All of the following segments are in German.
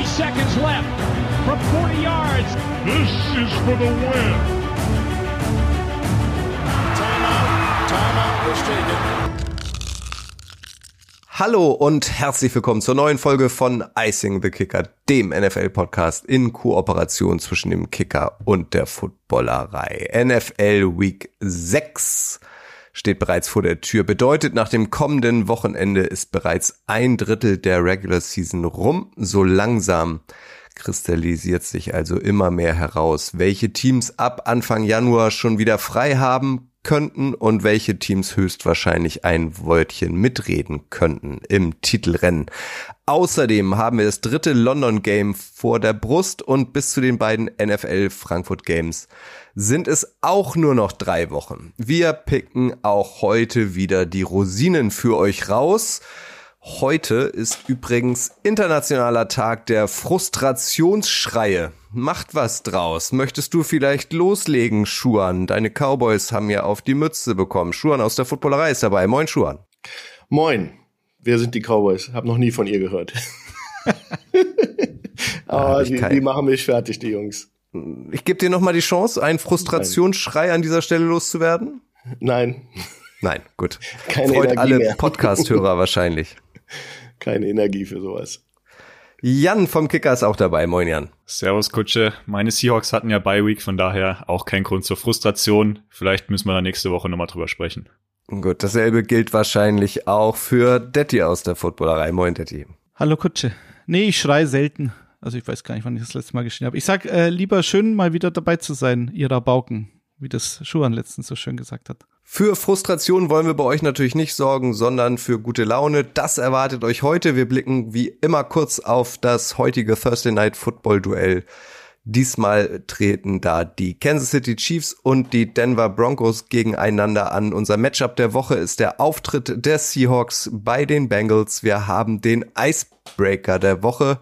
Three seconds left from 40 yards. This is for the win. Timeout. Timeout was taken. Hallo und herzlich willkommen zur neuen Folge von Icing the Kicker, dem NFL-Podcast in Kooperation zwischen dem Kicker und der Footballerei. NFL Week 6 steht bereits vor der Tür. Bedeutet, nach dem kommenden Wochenende ist bereits ein Drittel der Regular Season rum. So langsam kristallisiert sich also immer mehr heraus, welche Teams ab Anfang Januar schon wieder frei haben könnten und welche Teams höchstwahrscheinlich ein Wörtchen mitreden könnten im Titelrennen. Außerdem haben wir das dritte London Game vor der Brust und bis zu den beiden NFL Frankfurt Games sind es auch nur noch drei Wochen. Wir picken auch heute wieder die Rosinen für euch raus. Heute ist übrigens internationaler Tag der Frustrationsschreie. Macht was draus. Möchtest du vielleicht loslegen, Schuan? Deine Cowboys haben ja auf die Mütze bekommen. Schuan aus der Footballerei ist dabei. Moin, Schuan. Moin. Wer sind die Cowboys? Hab noch nie von ihr gehört. Aber die, die machen mich fertig, die Jungs. Ich gebe dir noch mal die Chance, einen Frustrationsschrei an dieser Stelle loszuwerden. Nein. Nein, gut. Keine Freut Energie alle. Podcast-Hörer wahrscheinlich. Keine Energie für sowas. Jan vom Kicker ist auch dabei. Moin, Jan. Servus, Kutsche. Meine Seahawks hatten ja Bye Week, von daher auch kein Grund zur Frustration. Vielleicht müssen wir da nächste Woche nochmal drüber sprechen. Gut, dasselbe gilt wahrscheinlich auch für Detti aus der Footballerei. Moin, Detti. Hallo Kutsche. Nee, ich schrei selten. Also ich weiß gar nicht, wann ich das letzte Mal geschrien habe. Ich sag äh, lieber schön, mal wieder dabei zu sein, ihr Rabauken, wie das Schuhan letztens so schön gesagt hat. Für Frustration wollen wir bei euch natürlich nicht sorgen, sondern für gute Laune. Das erwartet euch heute. Wir blicken wie immer kurz auf das heutige Thursday Night Football Duell. Diesmal treten da die Kansas City Chiefs und die Denver Broncos gegeneinander an. Unser Matchup der Woche ist der Auftritt der Seahawks bei den Bengals. Wir haben den Icebreaker der Woche.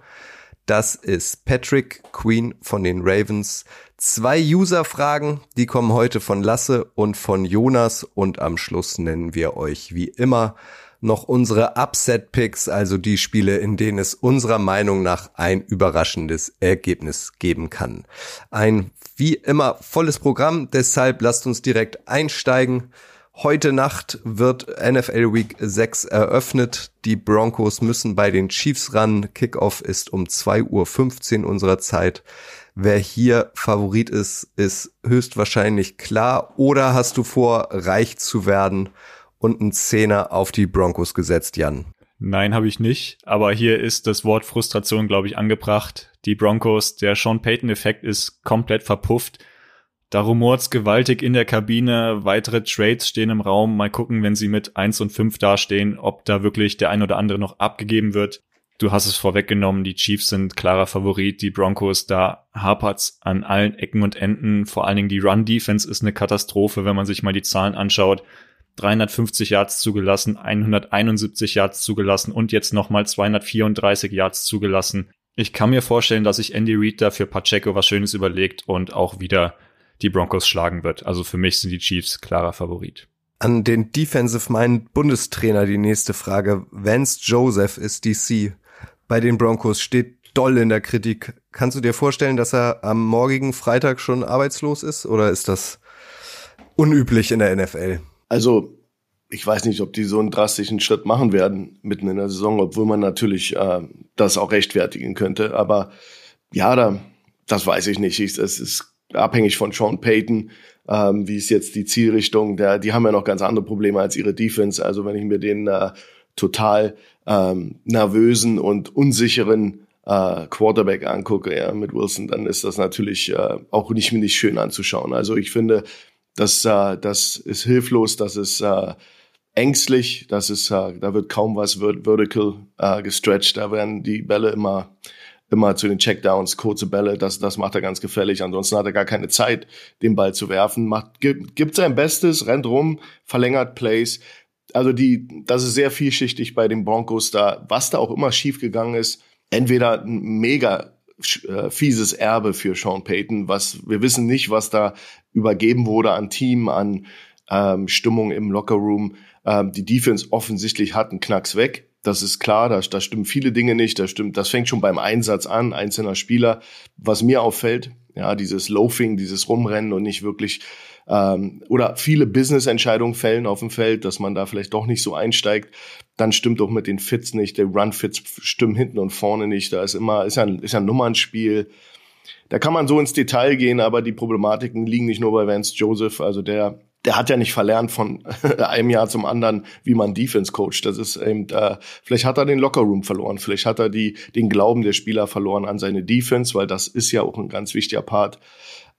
Das ist Patrick Queen von den Ravens. Zwei User-Fragen, die kommen heute von Lasse und von Jonas und am Schluss nennen wir euch wie immer noch unsere Upset-Picks, also die Spiele, in denen es unserer Meinung nach ein überraschendes Ergebnis geben kann. Ein wie immer volles Programm, deshalb lasst uns direkt einsteigen. Heute Nacht wird NFL Week 6 eröffnet. Die Broncos müssen bei den Chiefs ran. Kickoff ist um 2.15 Uhr unserer Zeit. Wer hier Favorit ist, ist höchstwahrscheinlich klar. Oder hast du vor, reich zu werden und einen Zehner auf die Broncos gesetzt, Jan? Nein, habe ich nicht. Aber hier ist das Wort Frustration, glaube ich, angebracht. Die Broncos, der Sean Payton-Effekt ist komplett verpufft. Da rumort's gewaltig in der Kabine. Weitere Trades stehen im Raum. Mal gucken, wenn sie mit 1 und 5 dastehen, ob da wirklich der ein oder andere noch abgegeben wird. Du hast es vorweggenommen, die Chiefs sind klarer Favorit, die Broncos, da hapert's an allen Ecken und Enden. Vor allen Dingen die Run-Defense ist eine Katastrophe, wenn man sich mal die Zahlen anschaut. 350 Yards zugelassen, 171 Yards zugelassen und jetzt nochmal 234 Yards zugelassen. Ich kann mir vorstellen, dass sich Andy Reid da für Pacheco was Schönes überlegt und auch wieder die Broncos schlagen wird. Also für mich sind die Chiefs klarer Favorit. An den Defensive Mind Bundestrainer die nächste Frage. Vance Joseph ist DC. Bei den Broncos steht doll in der Kritik. Kannst du dir vorstellen, dass er am morgigen Freitag schon arbeitslos ist oder ist das unüblich in der NFL? Also, ich weiß nicht, ob die so einen drastischen Schritt machen werden mitten in der Saison, obwohl man natürlich äh, das auch rechtfertigen könnte. Aber ja, da, das weiß ich nicht. Ich, es ist abhängig von Sean Payton, ähm, wie ist jetzt die Zielrichtung. Der, die haben ja noch ganz andere Probleme als ihre Defense. Also wenn ich mir den äh, total ähm, nervösen und unsicheren äh, Quarterback angucke, ja, mit Wilson, dann ist das natürlich äh, auch nicht, nicht schön anzuschauen. Also ich finde, das, äh, das ist hilflos, das ist äh, ängstlich, das ist, äh, da wird kaum was vert vertical äh, gestretched, da werden die Bälle immer immer zu den Checkdowns, kurze Bälle, das, das macht er ganz gefällig. Ansonsten hat er gar keine Zeit, den Ball zu werfen. Macht, gibt, gibt sein Bestes, rennt rum, verlängert Plays. Also die, das ist sehr vielschichtig bei den Broncos da. Was da auch immer schiefgegangen ist, entweder ein mega äh, fieses Erbe für Sean Payton, was wir wissen nicht, was da übergeben wurde an Team, an ähm, Stimmung im Lockerroom. Ähm, die Defense offensichtlich hat einen Knacks weg Das ist klar, da, da stimmen viele Dinge nicht. Das stimmt, das fängt schon beim Einsatz an, einzelner Spieler. Was mir auffällt, ja, dieses Loafing, dieses Rumrennen und nicht wirklich ähm, oder viele Business-Entscheidungen fällen auf dem Feld, dass man da vielleicht doch nicht so einsteigt. Dann stimmt auch mit den Fits nicht. Der Run-Fits stimmen hinten und vorne nicht. Da ist immer ist ja ein, ist ja ein Nummernspiel. Da kann man so ins Detail gehen, aber die Problematiken liegen nicht nur bei Vance Joseph. Also der der hat ja nicht verlernt von einem Jahr zum anderen, wie man Defense coacht. Das ist eben, äh, vielleicht hat er den Lockerroom verloren, vielleicht hat er die, den Glauben der Spieler verloren an seine Defense, weil das ist ja auch ein ganz wichtiger Part.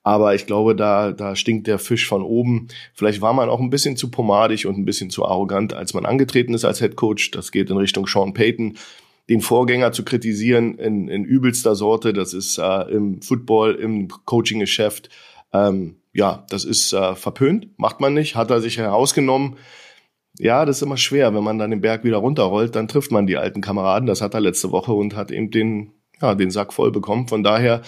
Aber ich glaube, da, da stinkt der Fisch von oben. Vielleicht war man auch ein bisschen zu pomadig und ein bisschen zu arrogant, als man angetreten ist als Head Coach. Das geht in Richtung Sean Payton. Den Vorgänger zu kritisieren in, in übelster Sorte, das ist äh, im Football, im Coaching-Geschäft ähm, ja, das ist äh, verpönt, macht man nicht, hat er sich herausgenommen. Ja, das ist immer schwer, wenn man dann den Berg wieder runterrollt, dann trifft man die alten Kameraden. Das hat er letzte Woche und hat eben den, ja, den Sack voll bekommen. Von daher,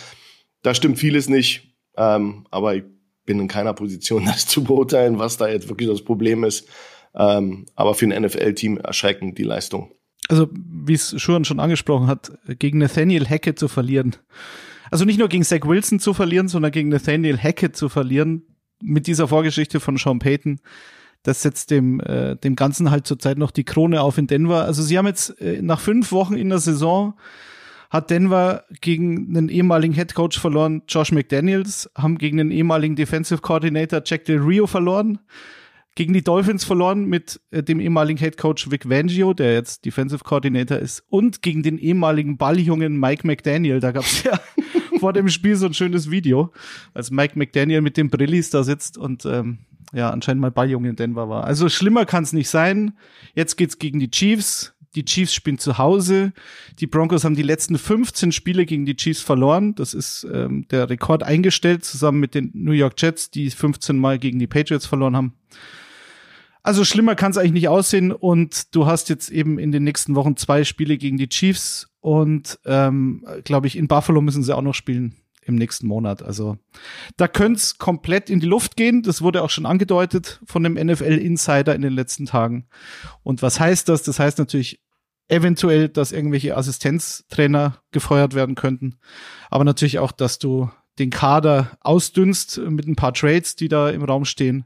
da stimmt vieles nicht, ähm, aber ich bin in keiner Position, das zu beurteilen, was da jetzt wirklich das Problem ist. Ähm, aber für ein NFL-Team erschreckend die Leistung. Also, wie es Schuren schon angesprochen hat, gegen Nathaniel Hackett zu verlieren, also nicht nur gegen Zach Wilson zu verlieren, sondern gegen Nathaniel Hackett zu verlieren, mit dieser Vorgeschichte von Sean Payton, das setzt dem, äh, dem Ganzen halt zurzeit noch die Krone auf in Denver. Also sie haben jetzt äh, nach fünf Wochen in der Saison hat Denver gegen einen ehemaligen Head Coach verloren, Josh McDaniels, haben gegen den ehemaligen Defensive Coordinator Jack Del Rio verloren, gegen die Dolphins verloren mit äh, dem ehemaligen Head Coach Vic Vangio, der jetzt Defensive Coordinator ist, und gegen den ehemaligen Balljungen Mike McDaniel. Da gab es ja vor dem Spiel so ein schönes Video, als Mike McDaniel mit den Brillis da sitzt und ähm, ja, anscheinend mal Balljunge in Denver war. Also schlimmer kann es nicht sein. Jetzt geht's gegen die Chiefs. Die Chiefs spielen zu Hause. Die Broncos haben die letzten 15 Spiele gegen die Chiefs verloren. Das ist ähm, der Rekord eingestellt, zusammen mit den New York Jets, die 15 Mal gegen die Patriots verloren haben. Also schlimmer kann es eigentlich nicht aussehen. Und du hast jetzt eben in den nächsten Wochen zwei Spiele gegen die Chiefs und ähm, glaube ich, in Buffalo müssen sie auch noch spielen im nächsten Monat. Also da könnte es komplett in die Luft gehen. Das wurde auch schon angedeutet von dem NFL-Insider in den letzten Tagen. Und was heißt das? Das heißt natürlich eventuell, dass irgendwelche Assistenztrainer gefeuert werden könnten. Aber natürlich auch, dass du den Kader ausdünnst mit ein paar Trades, die da im Raum stehen.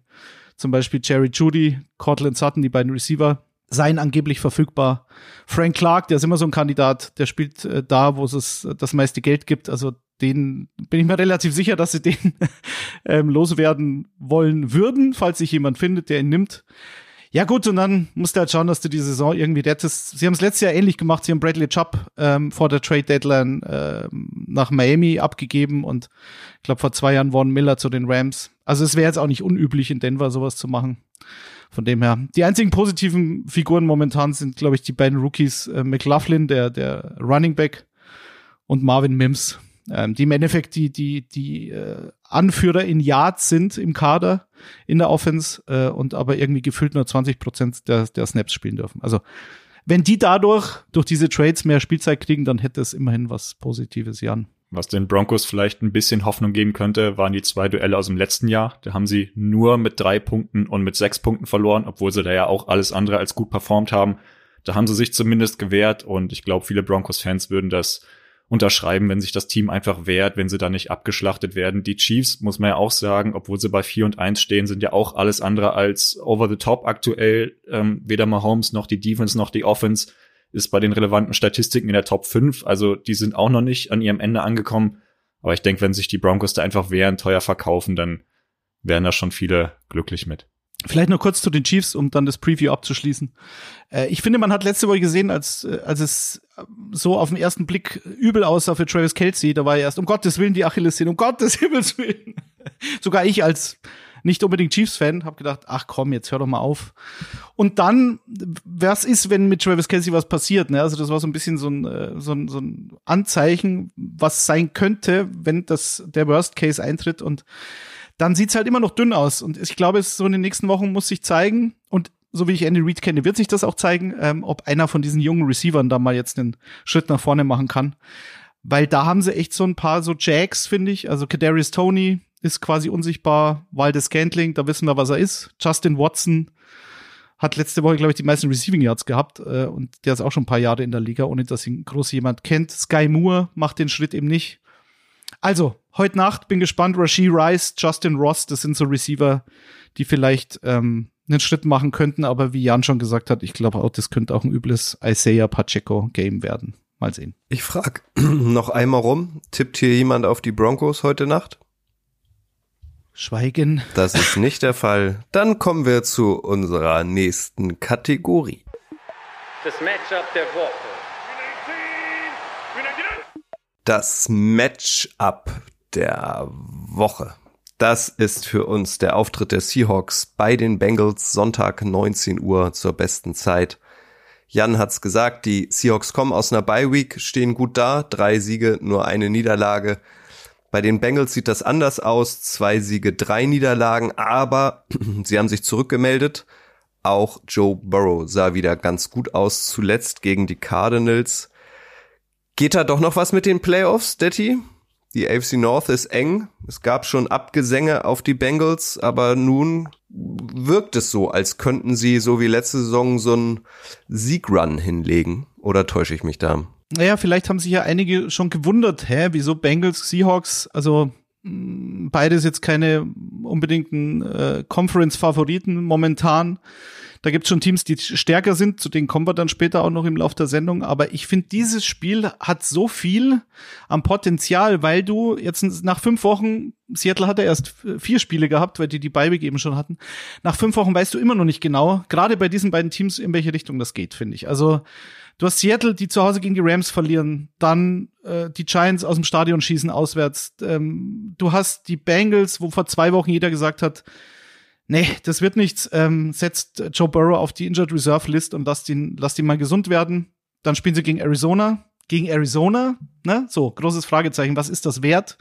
Zum Beispiel Jerry Judy, Cortland Sutton, die beiden Receiver, seien angeblich verfügbar. Frank Clark, der ist immer so ein Kandidat, der spielt äh, da, wo es das meiste Geld gibt. Also den bin ich mir relativ sicher, dass sie den ähm, loswerden wollen würden, falls sich jemand findet, der ihn nimmt. Ja gut, und dann musst du halt schauen, dass du die Saison irgendwie rettest. Sie haben es letztes Jahr ähnlich gemacht. Sie haben Bradley Chubb ähm, vor der Trade Deadline ähm, nach Miami abgegeben und ich glaube vor zwei Jahren Von Miller zu den Rams. Also es wäre jetzt auch nicht unüblich in Denver sowas zu machen. Von dem her. Die einzigen positiven Figuren momentan sind, glaube ich, die beiden Rookies äh, McLaughlin, der der Running Back und Marvin Mims, ähm, die im Endeffekt die, die, die äh, Anführer in Yards sind im Kader in der Offense äh, und aber irgendwie gefühlt nur 20 Prozent der, der Snaps spielen dürfen. Also wenn die dadurch, durch diese Trades mehr Spielzeit kriegen, dann hätte es immerhin was Positives, Jan. Was den Broncos vielleicht ein bisschen Hoffnung geben könnte, waren die zwei Duelle aus dem letzten Jahr. Da haben sie nur mit drei Punkten und mit sechs Punkten verloren, obwohl sie da ja auch alles andere als gut performt haben. Da haben sie sich zumindest gewehrt und ich glaube, viele Broncos-Fans würden das unterschreiben, wenn sich das Team einfach wehrt, wenn sie da nicht abgeschlachtet werden. Die Chiefs, muss man ja auch sagen, obwohl sie bei 4 und 1 stehen, sind ja auch alles andere als over the top aktuell. Ähm, weder Mahomes noch die Defense noch die Offense ist bei den relevanten Statistiken in der Top 5. Also die sind auch noch nicht an ihrem Ende angekommen. Aber ich denke, wenn sich die Broncos da einfach wehren, teuer verkaufen, dann wären da schon viele glücklich mit. Vielleicht noch kurz zu den Chiefs, um dann das Preview abzuschließen. Äh, ich finde, man hat letzte Woche gesehen, als, äh, als es so auf den ersten Blick übel aussah für Travis Kelsey, da war er erst, um Gottes Willen, die Achillessehne, um Gottes Himmels Willen. Sogar ich als nicht unbedingt Chiefs-Fan habe gedacht, ach komm, jetzt hör doch mal auf. Und dann, was ist, wenn mit Travis Kelsey was passiert? Ne? Also das war so ein bisschen so ein, äh, so ein, so ein Anzeichen, was sein könnte, wenn das der Worst Case eintritt und dann sieht's halt immer noch dünn aus. Und ich glaube, es so in den nächsten Wochen muss sich zeigen. Und so wie ich Andy Reid kenne, wird sich das auch zeigen, ähm, ob einer von diesen jungen Receivern da mal jetzt einen Schritt nach vorne machen kann. Weil da haben sie echt so ein paar so Jacks, finde ich. Also Kadarius Tony ist quasi unsichtbar. Waldes Scantling, da wissen wir, was er ist. Justin Watson, hat letzte Woche, glaube ich, die meisten Receiving Yards gehabt äh, und der ist auch schon ein paar Jahre in der Liga, ohne dass ihn groß jemand kennt. Sky Moore macht den Schritt eben nicht. Also, heute Nacht bin gespannt. Rasheed Rice, Justin Ross, das sind so Receiver, die vielleicht ähm, einen Schritt machen könnten, aber wie Jan schon gesagt hat, ich glaube auch, das könnte auch ein übles Isaiah Pacheco Game werden. Mal sehen. Ich frage noch einmal rum, tippt hier jemand auf die Broncos heute Nacht? Schweigen. Das ist nicht der Fall. Dann kommen wir zu unserer nächsten Kategorie. Das Matchup der Woche. Das Matchup der Woche. Das ist für uns der Auftritt der Seahawks bei den Bengals Sonntag 19 Uhr zur besten Zeit. Jan hat's gesagt, die Seahawks kommen aus einer Bye Week, stehen gut da, drei Siege, nur eine Niederlage. Bei den Bengals sieht das anders aus, zwei Siege, drei Niederlagen, aber sie haben sich zurückgemeldet. Auch Joe Burrow sah wieder ganz gut aus, zuletzt gegen die Cardinals. Geht da doch noch was mit den Playoffs, Detti? Die AFC North ist eng. Es gab schon Abgesänge auf die Bengals, aber nun wirkt es so, als könnten sie so wie letzte Saison so einen Siegrun hinlegen. Oder täusche ich mich da? Naja, vielleicht haben sich ja einige schon gewundert, hä, wieso Bengals, Seahawks, also mh, beides jetzt keine unbedingten äh, Conference-Favoriten momentan. Da gibt's schon Teams, die stärker sind, zu denen kommen wir dann später auch noch im Laufe der Sendung. Aber ich finde, dieses Spiel hat so viel am Potenzial, weil du jetzt nach fünf Wochen, Seattle hatte erst vier Spiele gehabt, weil die die Beibe eben schon hatten. Nach fünf Wochen weißt du immer noch nicht genau, gerade bei diesen beiden Teams, in welche Richtung das geht, finde ich. Also du hast Seattle, die zu Hause gegen die Rams verlieren, dann äh, die Giants aus dem Stadion schießen auswärts. Ähm, du hast die Bengals, wo vor zwei Wochen jeder gesagt hat, nee, das wird nichts. Ähm, setzt Joe Burrow auf die Injured Reserve List und lasst ihn, lasst ihn mal gesund werden. Dann spielen sie gegen Arizona. Gegen Arizona, ne? So, großes Fragezeichen. Was ist das wert?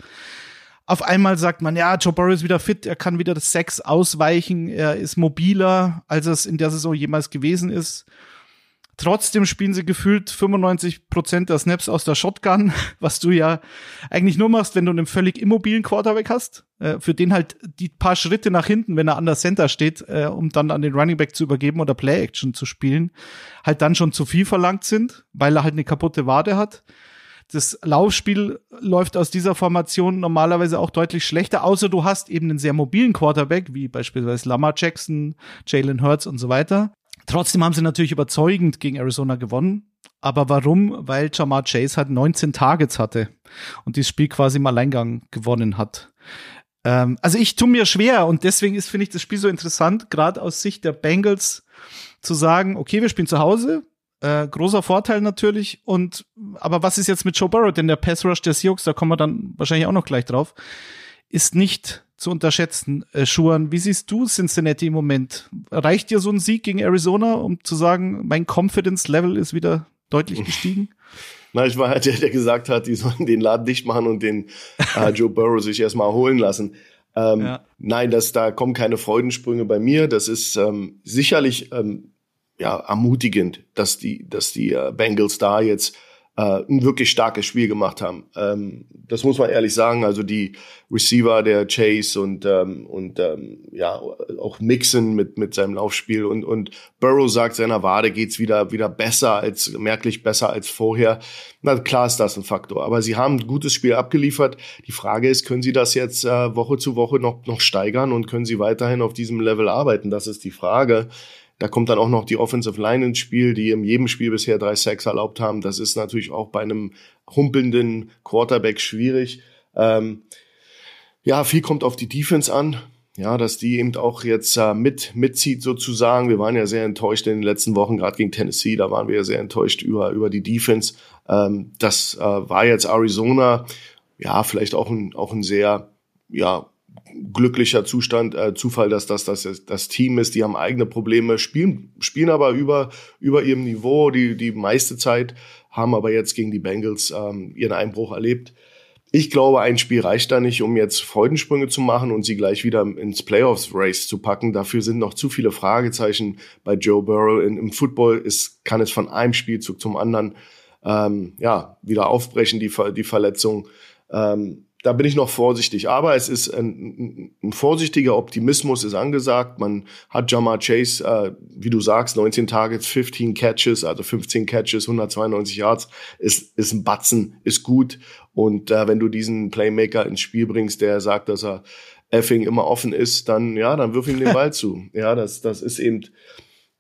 Auf einmal sagt man, ja, Joe Burrow ist wieder fit, er kann wieder das Sex ausweichen, er ist mobiler, als es in der Saison jemals gewesen ist. Trotzdem spielen sie gefühlt 95 Prozent der Snaps aus der Shotgun, was du ja eigentlich nur machst, wenn du einen völlig immobilen Quarterback hast, äh, für den halt die paar Schritte nach hinten, wenn er an der Center steht, äh, um dann an den Running Back zu übergeben oder Play Action zu spielen, halt dann schon zu viel verlangt sind, weil er halt eine kaputte Wade hat. Das Laufspiel läuft aus dieser Formation normalerweise auch deutlich schlechter, außer du hast eben einen sehr mobilen Quarterback, wie beispielsweise Lamar Jackson, Jalen Hurts und so weiter. Trotzdem haben sie natürlich überzeugend gegen Arizona gewonnen. Aber warum? Weil Jamar Chase halt 19 Targets hatte und dieses Spiel quasi im Alleingang gewonnen hat. Ähm, also ich tue mir schwer und deswegen ist, finde ich, das Spiel so interessant, gerade aus Sicht der Bengals zu sagen, okay, wir spielen zu Hause, äh, großer Vorteil natürlich. Und aber was ist jetzt mit Joe Burrow? Denn der Pass Rush der Seahawks, da kommen wir dann wahrscheinlich auch noch gleich drauf, ist nicht zu unterschätzen. Äh, Schuan, wie siehst du Cincinnati im Moment? Reicht dir so ein Sieg gegen Arizona, um zu sagen, mein Confidence Level ist wieder deutlich gestiegen? Na, ich war halt der, der gesagt hat, die sollen den Laden dicht machen und den äh, Joe Burrow sich erstmal holen lassen. Ähm, ja. Nein, das, da kommen keine Freudensprünge bei mir. Das ist ähm, sicherlich ähm, ja, ermutigend, dass die, dass die äh, Bengals da jetzt äh, ein wirklich starkes Spiel gemacht haben. Ähm, das muss man ehrlich sagen. Also die Receiver, der Chase und ähm, und ähm, ja auch Mixon mit mit seinem Laufspiel und und Burrow sagt seiner Wade geht's wieder wieder besser als merklich besser als vorher. Na klar ist das ein Faktor. Aber sie haben ein gutes Spiel abgeliefert. Die Frage ist, können sie das jetzt äh, Woche zu Woche noch noch steigern und können sie weiterhin auf diesem Level arbeiten? Das ist die Frage. Da kommt dann auch noch die Offensive Line ins Spiel, die in jedem Spiel bisher drei Sacks erlaubt haben. Das ist natürlich auch bei einem humpelnden Quarterback schwierig. Ähm, ja, viel kommt auf die Defense an. Ja, dass die eben auch jetzt äh, mit mitzieht sozusagen. Wir waren ja sehr enttäuscht in den letzten Wochen, gerade gegen Tennessee. Da waren wir ja sehr enttäuscht über über die Defense. Ähm, das äh, war jetzt Arizona. Ja, vielleicht auch ein auch ein sehr ja glücklicher Zustand, äh, Zufall, dass das, das das Team ist. Die haben eigene Probleme, spielen, spielen aber über, über ihrem Niveau die, die meiste Zeit, haben aber jetzt gegen die Bengals ähm, ihren Einbruch erlebt. Ich glaube, ein Spiel reicht da nicht, um jetzt Freudensprünge zu machen und sie gleich wieder ins Playoffs-Race zu packen. Dafür sind noch zu viele Fragezeichen bei Joe Burrow. In, Im Football ist, kann es von einem Spielzug zum anderen ähm, ja, wieder aufbrechen, die, die Verletzung. Ähm, da bin ich noch vorsichtig. Aber es ist ein, ein vorsichtiger Optimismus ist angesagt. Man hat Jamar Chase, äh, wie du sagst, 19 Targets, 15 Catches, also 15 Catches, 192 Yards, ist, ist ein Batzen, ist gut. Und äh, wenn du diesen Playmaker ins Spiel bringst, der sagt, dass er effing immer offen ist, dann ja, dann wirf ihm den Ball zu. Ja, das, das ist eben,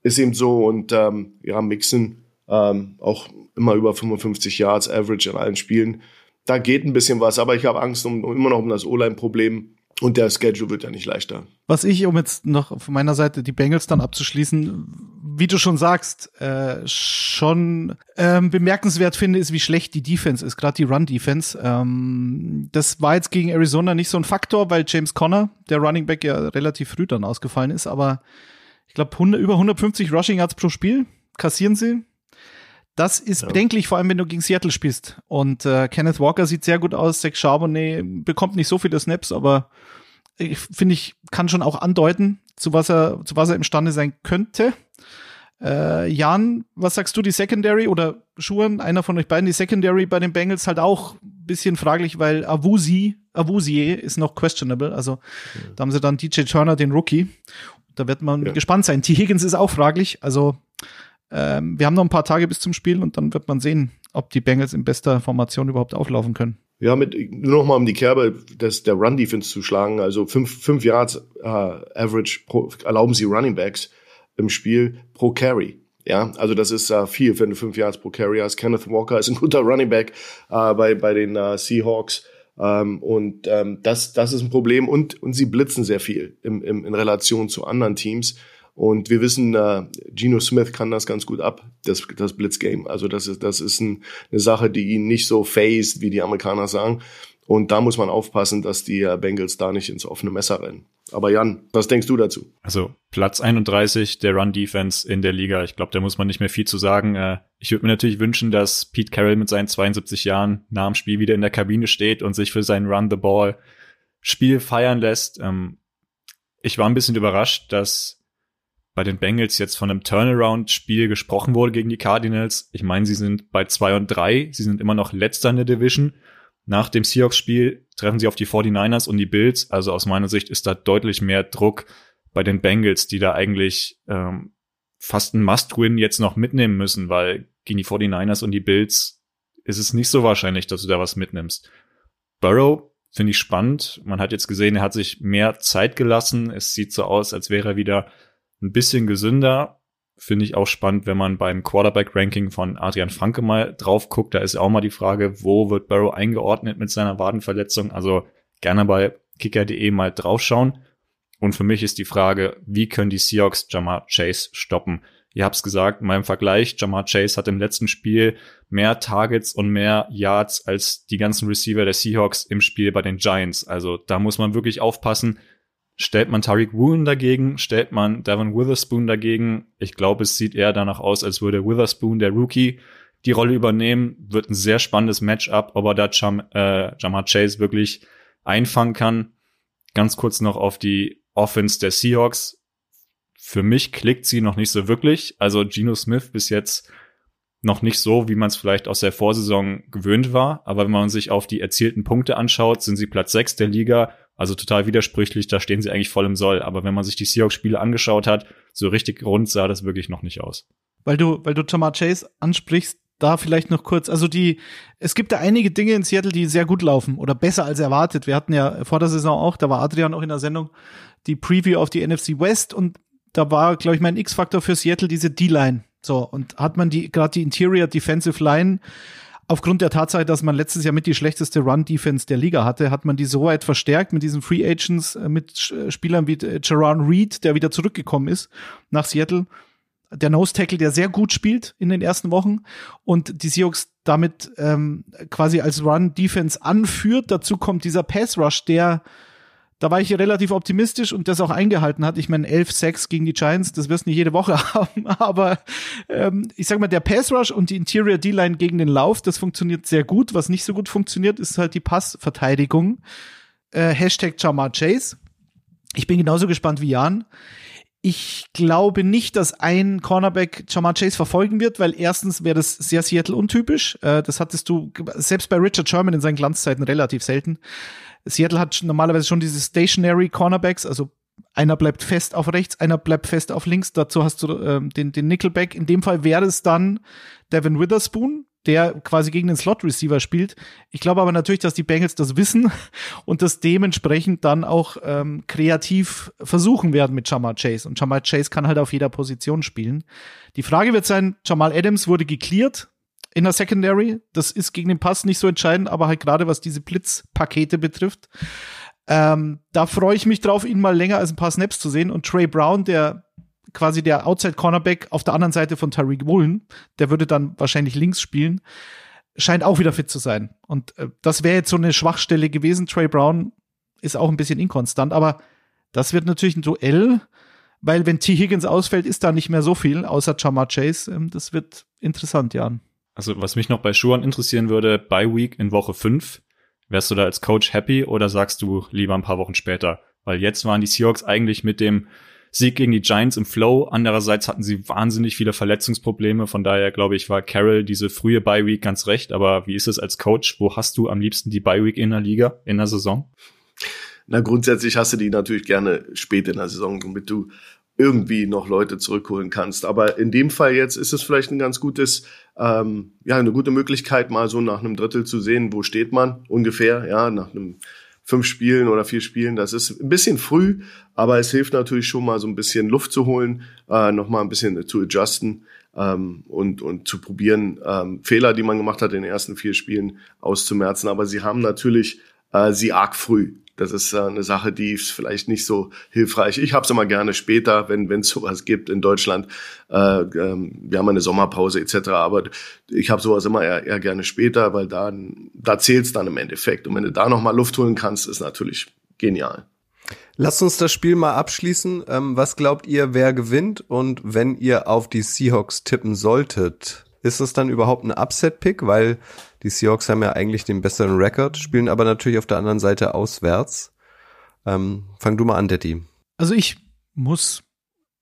ist eben so. Und ähm, ja, Mixen ähm, auch immer über 55 Yards Average in allen Spielen da geht ein bisschen was, aber ich habe Angst um, immer noch um das O-Line-Problem. Und der Schedule wird ja nicht leichter. Was ich, um jetzt noch von meiner Seite die Bengals dann abzuschließen, wie du schon sagst, äh, schon ähm, bemerkenswert finde, ist, wie schlecht die Defense ist, gerade die Run-Defense. Ähm, das war jetzt gegen Arizona nicht so ein Faktor, weil James Conner, der Running Back, ja relativ früh dann ausgefallen ist, aber ich glaube, über 150 Rushing Yards pro Spiel kassieren sie. Das ist ja. bedenklich, vor allem wenn du gegen Seattle spielst. Und äh, Kenneth Walker sieht sehr gut aus. Zach Charbonnet bekommt nicht so viele Snaps, aber ich finde ich kann schon auch andeuten, zu was er zu was er imstande sein könnte. Äh, Jan, was sagst du, die Secondary oder Schuhen, einer von euch beiden, die Secondary bei den Bengals halt auch ein bisschen fraglich, weil Avusi, Avusier ist noch questionable. Also ja. da haben sie dann DJ Turner, den Rookie. Da wird man ja. gespannt sein. T. Higgins ist auch fraglich. Also ähm, wir haben noch ein paar Tage bis zum Spiel und dann wird man sehen, ob die Bengals in bester Formation überhaupt auflaufen können. Ja, mit, nur noch mal um die Kerbe des, der Run-Defense zu schlagen. Also fünf, fünf Yards äh, Average pro, erlauben sie Running Backs im Spiel pro Carry. Ja, also das ist äh, viel, wenn du fünf Yards pro Carry hast. Kenneth Walker ist ein guter Running Back äh, bei, bei den äh, Seahawks. Ähm, und ähm, das, das ist ein Problem. Und, und sie blitzen sehr viel im, im, in Relation zu anderen Teams. Und wir wissen, äh, Geno Smith kann das ganz gut ab, das, das Blitzgame. Also das ist, das ist ein, eine Sache, die ihn nicht so phased, wie die Amerikaner sagen. Und da muss man aufpassen, dass die äh, Bengals da nicht ins offene Messer rennen. Aber Jan, was denkst du dazu? Also Platz 31 der Run-Defense in der Liga. Ich glaube, da muss man nicht mehr viel zu sagen. Äh, ich würde mir natürlich wünschen, dass Pete Carroll mit seinen 72 Jahren nach dem Spiel wieder in der Kabine steht und sich für sein Run-the-Ball-Spiel feiern lässt. Ähm, ich war ein bisschen überrascht, dass bei den Bengals jetzt von einem Turnaround-Spiel gesprochen wurde gegen die Cardinals. Ich meine, sie sind bei zwei und drei, sie sind immer noch letzter in der Division. Nach dem Seahawks-Spiel treffen sie auf die 49ers und die Bills. Also aus meiner Sicht ist da deutlich mehr Druck bei den Bengals, die da eigentlich ähm, fast ein Must-Win jetzt noch mitnehmen müssen, weil gegen die 49ers und die Bills ist es nicht so wahrscheinlich, dass du da was mitnimmst. Burrow finde ich spannend. Man hat jetzt gesehen, er hat sich mehr Zeit gelassen. Es sieht so aus, als wäre er wieder ein bisschen gesünder. Finde ich auch spannend, wenn man beim Quarterback-Ranking von Adrian Franke mal drauf guckt. Da ist auch mal die Frage, wo wird Barrow eingeordnet mit seiner Wadenverletzung? Also gerne bei kicker.de mal draufschauen. Und für mich ist die Frage, wie können die Seahawks Jamar Chase stoppen? Ihr habt's gesagt, in meinem Vergleich, Jamar Chase hat im letzten Spiel mehr Targets und mehr Yards als die ganzen Receiver der Seahawks im Spiel bei den Giants. Also da muss man wirklich aufpassen, Stellt man Tariq Woolen dagegen, stellt man Devin Witherspoon dagegen. Ich glaube, es sieht eher danach aus, als würde Witherspoon, der Rookie, die Rolle übernehmen. Wird ein sehr spannendes Matchup, ob er da Jam, äh, Jamar Chase wirklich einfangen kann. Ganz kurz noch auf die Offense der Seahawks. Für mich klickt sie noch nicht so wirklich. Also Geno Smith bis jetzt noch nicht so, wie man es vielleicht aus der Vorsaison gewöhnt war. Aber wenn man sich auf die erzielten Punkte anschaut, sind sie Platz 6 der Liga also total widersprüchlich, da stehen sie eigentlich voll im Soll. Aber wenn man sich die Seahawks-Spiele angeschaut hat, so richtig rund sah das wirklich noch nicht aus. Weil du, weil du Jamar Chase ansprichst, da vielleicht noch kurz, also die, es gibt da einige Dinge in Seattle, die sehr gut laufen oder besser als erwartet. Wir hatten ja vor der Saison auch, da war Adrian auch in der Sendung, die Preview auf die NFC West und da war, glaube ich, mein X-Faktor für Seattle diese D-Line. So, und hat man die, gerade die Interior Defensive Line aufgrund der Tatsache, dass man letztes Jahr mit die schlechteste Run-Defense der Liga hatte, hat man die so weit verstärkt mit diesen Free Agents, äh, mit äh, Spielern wie äh, Jaron Reed, der wieder zurückgekommen ist nach Seattle. Der Nose Tackle, der sehr gut spielt in den ersten Wochen und die Seahawks damit ähm, quasi als Run-Defense anführt. Dazu kommt dieser Pass Rush, der da war ich relativ optimistisch und das auch eingehalten hat. Ich meine, 11-6 gegen die Giants, das wirst du nicht jede Woche haben, aber ähm, ich sag mal, der Pass Rush und die Interior D-Line gegen den Lauf, das funktioniert sehr gut. Was nicht so gut funktioniert, ist halt die Passverteidigung. Äh, Hashtag Jamar Chase. Ich bin genauso gespannt wie Jan. Ich glaube nicht, dass ein Cornerback Jamar Chase verfolgen wird, weil erstens wäre das sehr Seattle untypisch. Äh, das hattest du selbst bei Richard Sherman in seinen Glanzzeiten relativ selten. Seattle hat normalerweise schon diese Stationary Cornerbacks, also einer bleibt fest auf rechts, einer bleibt fest auf links. Dazu hast du ähm, den, den Nickelback. In dem Fall wäre es dann Devin Witherspoon, der quasi gegen den Slot-Receiver spielt. Ich glaube aber natürlich, dass die Bengals das wissen und das dementsprechend dann auch ähm, kreativ versuchen werden mit Jamal Chase. Und Jamal Chase kann halt auf jeder Position spielen. Die Frage wird sein, Jamal Adams wurde geklärt in der Secondary. Das ist gegen den Pass nicht so entscheidend, aber halt gerade was diese Blitzpakete betrifft. Ähm, da freue ich mich drauf, ihn mal länger als ein paar Snaps zu sehen. Und Trey Brown, der quasi der Outside Cornerback auf der anderen Seite von Tariq Woolen, der würde dann wahrscheinlich links spielen, scheint auch wieder fit zu sein. Und äh, das wäre jetzt so eine Schwachstelle gewesen. Trey Brown ist auch ein bisschen inkonstant, aber das wird natürlich ein Duell, weil wenn T. Higgins ausfällt, ist da nicht mehr so viel, außer Jamar Chase. Ähm, das wird interessant, Jan. Also was mich noch bei Schuhan interessieren würde, bei Week in Woche 5, wärst du da als Coach happy oder sagst du lieber ein paar Wochen später? Weil jetzt waren die Seahawks eigentlich mit dem Sieg gegen die Giants im Flow. Andererseits hatten sie wahnsinnig viele Verletzungsprobleme. Von daher glaube ich, war Carroll diese frühe Bye Week ganz recht. Aber wie ist es als Coach? Wo hast du am liebsten die Bye Week in der Liga, in der Saison? Na, grundsätzlich hast du die natürlich gerne spät in der Saison, damit du irgendwie noch Leute zurückholen kannst. Aber in dem Fall jetzt ist es vielleicht ein ganz gutes, ähm, ja, eine gute Möglichkeit, mal so nach einem Drittel zu sehen, wo steht man ungefähr, ja, nach einem fünf Spielen oder vier Spielen. Das ist ein bisschen früh, aber es hilft natürlich schon mal so ein bisschen Luft zu holen, äh, nochmal ein bisschen zu adjusten ähm, und, und zu probieren, ähm, Fehler, die man gemacht hat in den ersten vier Spielen auszumerzen. Aber sie haben natürlich äh, sie arg früh. Das ist äh, eine Sache, die ist vielleicht nicht so hilfreich. Ich habe es immer gerne später, wenn es sowas gibt in Deutschland. Äh, ähm, wir haben eine Sommerpause etc. Aber ich habe sowas immer eher, eher gerne später, weil da da zählt's dann im Endeffekt. Und wenn du da noch mal Luft holen kannst, ist natürlich genial. Lasst uns das Spiel mal abschließen. Ähm, was glaubt ihr, wer gewinnt? Und wenn ihr auf die Seahawks tippen solltet, ist es dann überhaupt ein Upset-Pick? Weil die Seahawks haben ja eigentlich den besseren Rekord, spielen aber natürlich auf der anderen Seite auswärts. Ähm, fang du mal an, Detti. Also ich muss,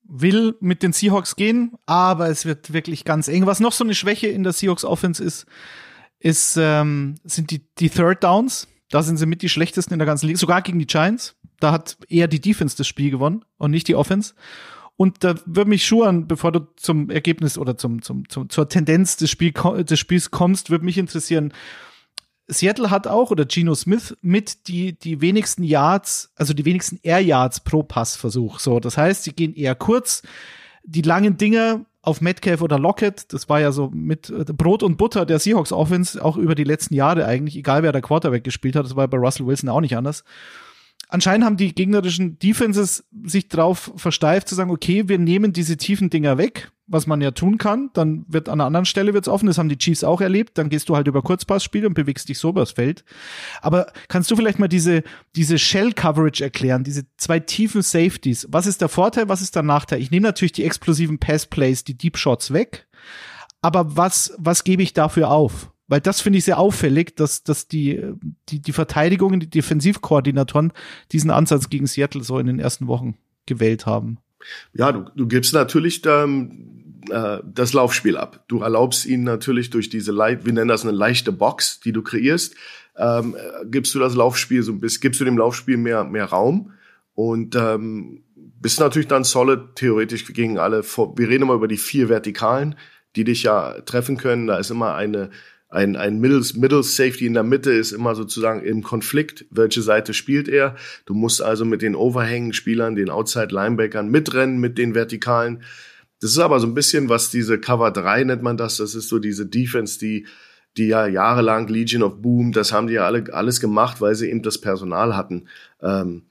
will mit den Seahawks gehen, aber es wird wirklich ganz eng. Was noch so eine Schwäche in der Seahawks Offense ist, ist ähm, sind die, die Third Downs. Da sind sie mit die schlechtesten in der ganzen Liga, sogar gegen die Giants. Da hat eher die Defense das Spiel gewonnen und nicht die Offense. Und da würde mich schon, bevor du zum Ergebnis oder zum, zum, zum zur Tendenz des, Spiel, des Spiels kommst, würde mich interessieren, Seattle hat auch oder Geno Smith mit die die wenigsten Yards, also die wenigsten Air Yards pro Passversuch. So, das heißt, sie gehen eher kurz. Die langen Dinger auf Metcalf oder Lockett, das war ja so mit äh, Brot und Butter der Seahawks Offense auch über die letzten Jahre eigentlich, egal wer der Quarterback gespielt hat, das war bei Russell Wilson auch nicht anders anscheinend haben die gegnerischen Defenses sich darauf versteift zu sagen, okay, wir nehmen diese tiefen Dinger weg, was man ja tun kann, dann wird an einer anderen Stelle wird's offen, das haben die Chiefs auch erlebt, dann gehst du halt über Kurzpassspiele und bewegst dich so übers Feld. Aber kannst du vielleicht mal diese, diese Shell-Coverage erklären, diese zwei tiefen Safeties? Was ist der Vorteil, was ist der Nachteil? Ich nehme natürlich die explosiven Pass-Plays, die Deep Shots weg, aber was, was gebe ich dafür auf? Weil das finde ich sehr auffällig, dass, dass die, die, die Verteidigungen, die Defensivkoordinatoren diesen Ansatz gegen Seattle so in den ersten Wochen gewählt haben. Ja, du, du gibst natürlich ähm, äh, das Laufspiel ab. Du erlaubst ihnen natürlich durch diese, wir nennen das eine leichte Box, die du kreierst, ähm, gibst du das Laufspiel so ein bisschen, gibst du dem Laufspiel mehr, mehr Raum und ähm, bist natürlich dann solid theoretisch gegen alle. Wir reden immer über die vier Vertikalen, die dich ja treffen können. Da ist immer eine ein, ein Middle, Middle Safety in der Mitte ist immer sozusagen im Konflikt. Welche Seite spielt er? Du musst also mit den Overhängen-Spielern, den Outside Linebackern mitrennen, mit den Vertikalen. Das ist aber so ein bisschen, was diese Cover 3 nennt man das. Das ist so diese Defense, die, die ja jahrelang Legion of Boom, das haben die ja alle, alles gemacht, weil sie eben das Personal hatten. Ähm,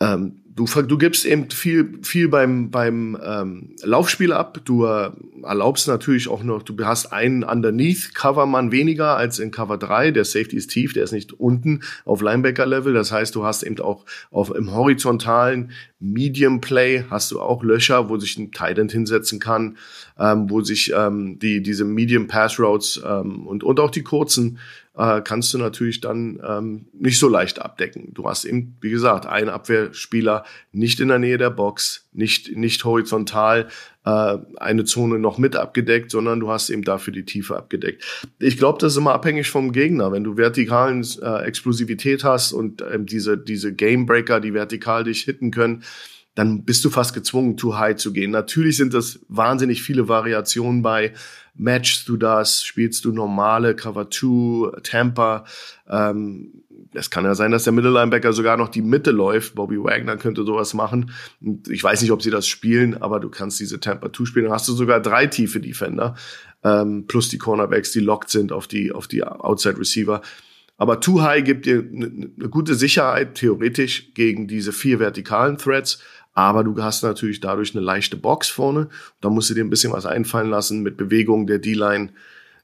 ähm, du, du gibst eben viel, viel beim, beim ähm, Laufspiel ab. Du äh, erlaubst natürlich auch noch, du hast einen Underneath-Covermann weniger als in Cover 3. Der Safety ist tief, der ist nicht unten auf Linebacker-Level. Das heißt, du hast eben auch auf, im horizontalen Medium Play hast du auch Löcher, wo sich ein Tight hinsetzen kann, ähm, wo sich ähm, die, diese Medium Pass Routes ähm, und, und auch die kurzen äh, kannst du natürlich dann ähm, nicht so leicht abdecken. Du hast eben, wie gesagt, einen Abwehrspieler nicht in der Nähe der Box, nicht, nicht horizontal äh, eine Zone noch mit abgedeckt, sondern du hast eben dafür die Tiefe abgedeckt. Ich glaube, das ist immer abhängig vom Gegner. Wenn du vertikalen äh, Explosivität hast und ähm, diese, diese Gamebreaker, die vertikal dich hitten können, dann bist du fast gezwungen, too high zu gehen. Natürlich sind das wahnsinnig viele Variationen bei. Matchst du das? Spielst du normale Cover 2, Tamper? Ähm, es kann ja sein, dass der Mittellinebacker sogar noch die Mitte läuft. Bobby Wagner könnte sowas machen. Ich weiß nicht, ob sie das spielen, aber du kannst diese Tamper 2 spielen. Dann hast du sogar drei tiefe Defender, ähm, plus die Cornerbacks, die locked sind auf die, auf die Outside Receiver. Aber Too High gibt dir eine ne gute Sicherheit, theoretisch, gegen diese vier vertikalen Threads aber du hast natürlich dadurch eine leichte Box vorne. Da musst du dir ein bisschen was einfallen lassen mit Bewegung der D-Line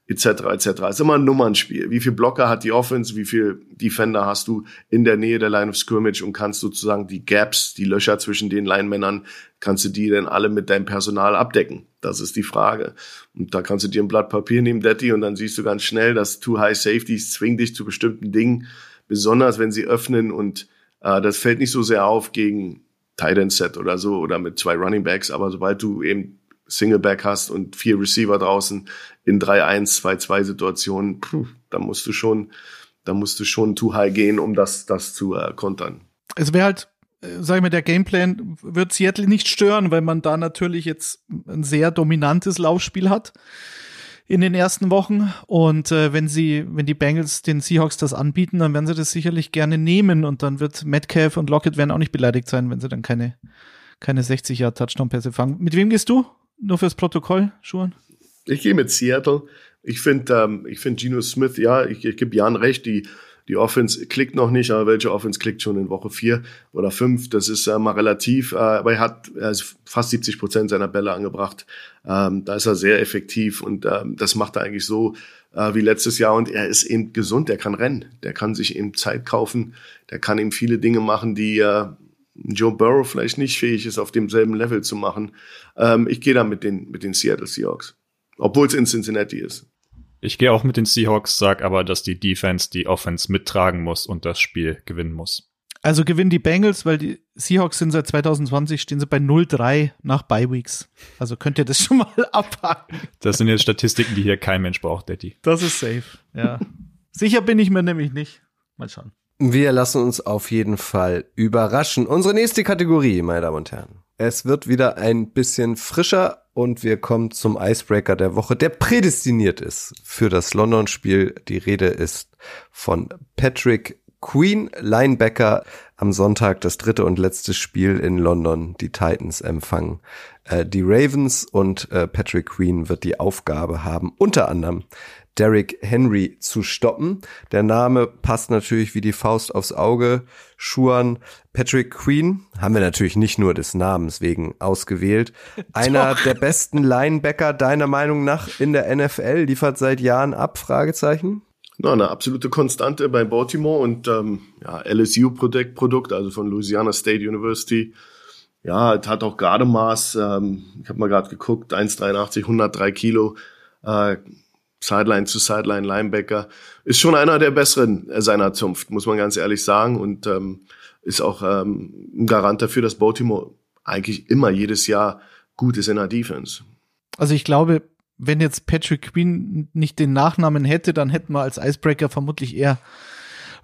etc. etc. Es ist immer ein Nummernspiel. Wie viel Blocker hat die Offense, wie viel Defender hast du in der Nähe der Line of Scrimmage und kannst sozusagen die Gaps, die Löcher zwischen den Linemännern, kannst du die denn alle mit deinem Personal abdecken? Das ist die Frage. Und da kannst du dir ein Blatt Papier nehmen, Daddy, und dann siehst du ganz schnell, dass Too High Safeties zwingen dich zu bestimmten Dingen, besonders wenn sie öffnen und äh, das fällt nicht so sehr auf gegen Tight End Set oder so oder mit zwei Running Backs, aber sobald du eben Single Back hast und vier Receiver draußen in 3-1, 2-2 Situationen, puh, da musst du schon, da musst du schon too high gehen, um das, das zu äh, kontern. Es wäre halt, äh, sag ich mal, der Gameplan wird Seattle nicht stören, weil man da natürlich jetzt ein sehr dominantes Laufspiel hat in den ersten Wochen. Und äh, wenn sie, wenn die Bengals den Seahawks das anbieten, dann werden sie das sicherlich gerne nehmen und dann wird Metcalf und Lockett werden auch nicht beleidigt sein, wenn sie dann keine, keine 60 Jahre Touchdown-Pässe fangen. Mit wem gehst du? Nur fürs Protokoll, Schuhen? Ich gehe mit Seattle. Ich finde, ähm, ich finde Geno Smith, ja, ich, ich gebe Jan recht, die die Offense klickt noch nicht, aber welche Offense klickt schon in Woche vier oder fünf? Das ist äh, mal relativ, äh, aber er hat er ist fast 70 Prozent seiner Bälle angebracht. Ähm, da ist er sehr effektiv und ähm, das macht er eigentlich so äh, wie letztes Jahr und er ist eben gesund, der kann rennen, der kann sich eben Zeit kaufen, der kann eben viele Dinge machen, die äh, Joe Burrow vielleicht nicht fähig ist, auf demselben Level zu machen. Ähm, ich gehe da mit den, mit den Seattle Seahawks. Obwohl es in Cincinnati ist. Ich gehe auch mit den Seahawks, sag aber, dass die Defense die Offense mittragen muss und das Spiel gewinnen muss. Also gewinnen die Bengals, weil die Seahawks sind seit 2020, stehen sie bei 0-3 nach Bye Weeks. Also könnt ihr das schon mal abhaken. Das sind jetzt Statistiken, die hier kein Mensch braucht, Daddy. Das ist safe, ja. Sicher bin ich mir nämlich nicht. Mal schauen. Wir lassen uns auf jeden Fall überraschen. Unsere nächste Kategorie, meine Damen und Herren. Es wird wieder ein bisschen frischer und wir kommen zum Icebreaker der Woche, der prädestiniert ist für das London-Spiel. Die Rede ist von Patrick Queen, Linebacker, am Sonntag das dritte und letzte Spiel in London. Die Titans empfangen äh, die Ravens und äh, Patrick Queen wird die Aufgabe haben, unter anderem Derrick Henry zu stoppen. Der Name passt natürlich wie die Faust aufs Auge. Schuan Patrick Queen haben wir natürlich nicht nur des Namens wegen ausgewählt. Einer der besten Linebacker deiner Meinung nach in der NFL liefert seit Jahren ab? Fragezeichen. Na, eine absolute Konstante bei Baltimore und ähm, ja, LSU-Produkt, Produkt, also von Louisiana State University. Ja, hat auch Gardemaß, ähm, ich habe mal gerade geguckt, 1,83, 103 Kilo. Äh, Sideline zu Sideline Linebacker, ist schon einer der besseren seiner Zunft, muss man ganz ehrlich sagen. Und ähm, ist auch ähm, ein Garant dafür, dass Baltimore eigentlich immer jedes Jahr gut ist in der Defense. Also ich glaube, wenn jetzt Patrick Queen nicht den Nachnamen hätte, dann hätten wir als Icebreaker vermutlich eher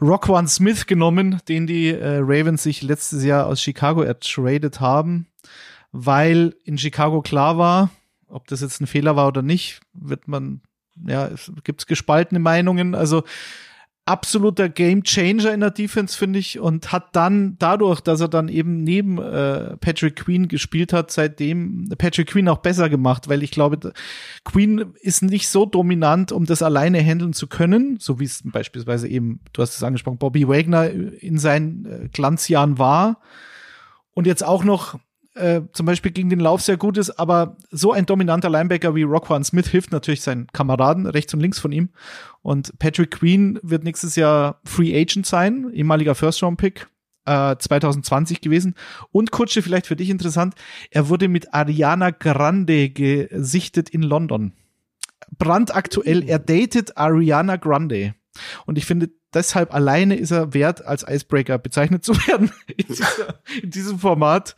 Rockwan Smith genommen, den die äh, Ravens sich letztes Jahr aus Chicago ertradet haben, weil in Chicago klar war, ob das jetzt ein Fehler war oder nicht, wird man ja, es gibt gespaltene Meinungen. Also absoluter Game Changer in der Defense, finde ich, und hat dann dadurch, dass er dann eben neben äh, Patrick Queen gespielt hat, seitdem Patrick Queen auch besser gemacht, weil ich glaube, Queen ist nicht so dominant, um das alleine handeln zu können, so wie es beispielsweise eben, du hast es angesprochen, Bobby Wagner in seinen äh, Glanzjahren war. Und jetzt auch noch äh, zum Beispiel gegen den Lauf sehr gut ist, aber so ein dominanter Linebacker wie Rockwan Smith hilft natürlich seinen Kameraden rechts und links von ihm. Und Patrick Queen wird nächstes Jahr Free Agent sein, ehemaliger First-Round-Pick. 2020 äh, gewesen. Und Kutsche, vielleicht für dich interessant, er wurde mit Ariana Grande gesichtet in London. Brandaktuell, er datet Ariana Grande. Und ich finde, deshalb alleine ist er wert, als Icebreaker bezeichnet zu werden in, dieser, in diesem Format.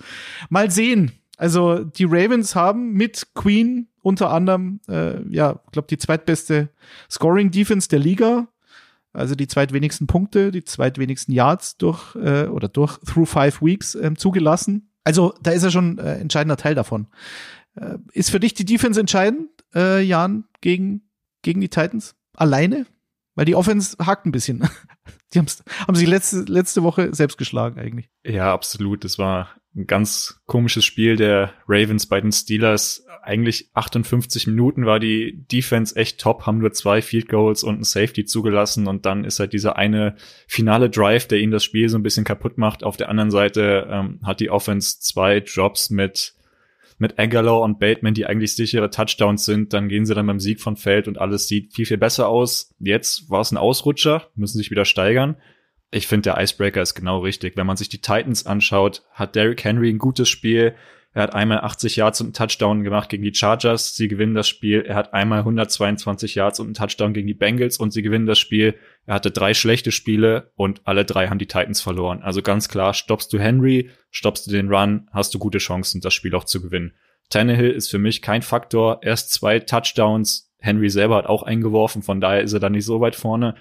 Mal sehen. Also die Ravens haben mit Queen unter anderem, äh, ja, glaube die zweitbeste Scoring Defense der Liga. Also die zweitwenigsten Punkte, die zweitwenigsten Yards durch äh, oder durch through five weeks ähm, zugelassen. Also da ist er schon äh, entscheidender Teil davon. Äh, ist für dich die Defense entscheidend, äh, Jan, gegen, gegen die Titans? Alleine? Weil die Offense hakt ein bisschen. Die haben sich letzte, letzte Woche selbst geschlagen eigentlich. Ja, absolut. Das war ein ganz komisches Spiel der Ravens bei den Steelers. Eigentlich 58 Minuten war die Defense echt top, haben nur zwei Field Goals und ein Safety zugelassen und dann ist halt dieser eine finale Drive, der ihnen das Spiel so ein bisschen kaputt macht. Auf der anderen Seite ähm, hat die Offense zwei Drops mit mit Aguilar und Bateman, die eigentlich sichere Touchdowns sind, dann gehen sie dann beim Sieg von Feld und alles sieht viel, viel besser aus. Jetzt war es ein Ausrutscher, müssen sich wieder steigern. Ich finde, der Icebreaker ist genau richtig. Wenn man sich die Titans anschaut, hat Derrick Henry ein gutes Spiel. Er hat einmal 80 Yards und einen Touchdown gemacht gegen die Chargers. Sie gewinnen das Spiel. Er hat einmal 122 Yards und einen Touchdown gegen die Bengals und sie gewinnen das Spiel. Er hatte drei schlechte Spiele und alle drei haben die Titans verloren. Also ganz klar, stoppst du Henry, stoppst du den Run, hast du gute Chancen, das Spiel auch zu gewinnen. Tannehill ist für mich kein Faktor. Erst zwei Touchdowns. Henry selber hat auch eingeworfen, von daher ist er da nicht so weit vorne.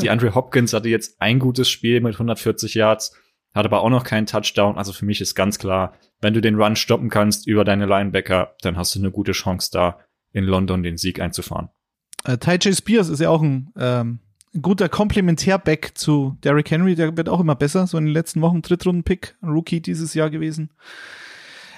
Die Andre Hopkins hatte jetzt ein gutes Spiel mit 140 Yards, hat aber auch noch keinen Touchdown. Also für mich ist ganz klar, wenn du den Run stoppen kannst über deine Linebacker, dann hast du eine gute Chance da in London den Sieg einzufahren. Äh, Ty J. Spears ist ja auch ein ähm, guter Komplementärback zu Derrick Henry, der wird auch immer besser, so in den letzten Wochen Drittrunden-Pick, Rookie dieses Jahr gewesen.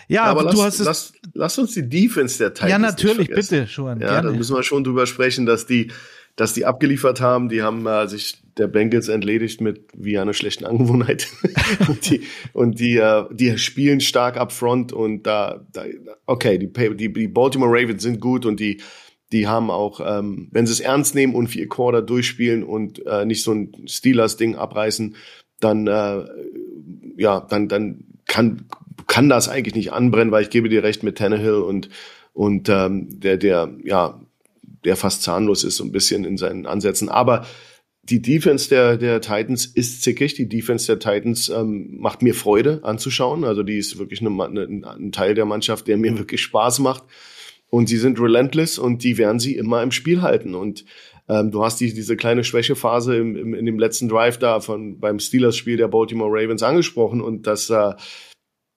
Ja, aber, aber du lass, hast es. Lass, lass, uns die Defense der Titans Ja, natürlich, bitte schon. Ja, da müssen wir schon drüber sprechen, dass die, dass die abgeliefert haben. Die haben äh, sich der Bengals entledigt mit wie einer schlechten Angewohnheit. und die, und die, äh, die spielen stark up front und da, da okay, die, die, die Baltimore Ravens sind gut und die, die haben auch, ähm, wenn sie es ernst nehmen und vier Quarter durchspielen und äh, nicht so ein Steelers-Ding abreißen, dann, äh, ja, dann, dann kann, kann das eigentlich nicht anbrennen, weil ich gebe dir recht mit Tannehill und, und ähm, der, der, ja, der fast zahnlos ist, so ein bisschen in seinen Ansätzen. Aber die Defense der, der Titans ist zickig. Die Defense der Titans ähm, macht mir Freude anzuschauen. Also die ist wirklich eine, eine, ein Teil der Mannschaft, der mir wirklich Spaß macht. Und sie sind relentless und die werden sie immer im Spiel halten. Und ähm, du hast die, diese kleine Schwächephase im, im, in dem letzten Drive da von beim Steelers-Spiel der Baltimore Ravens angesprochen und das äh,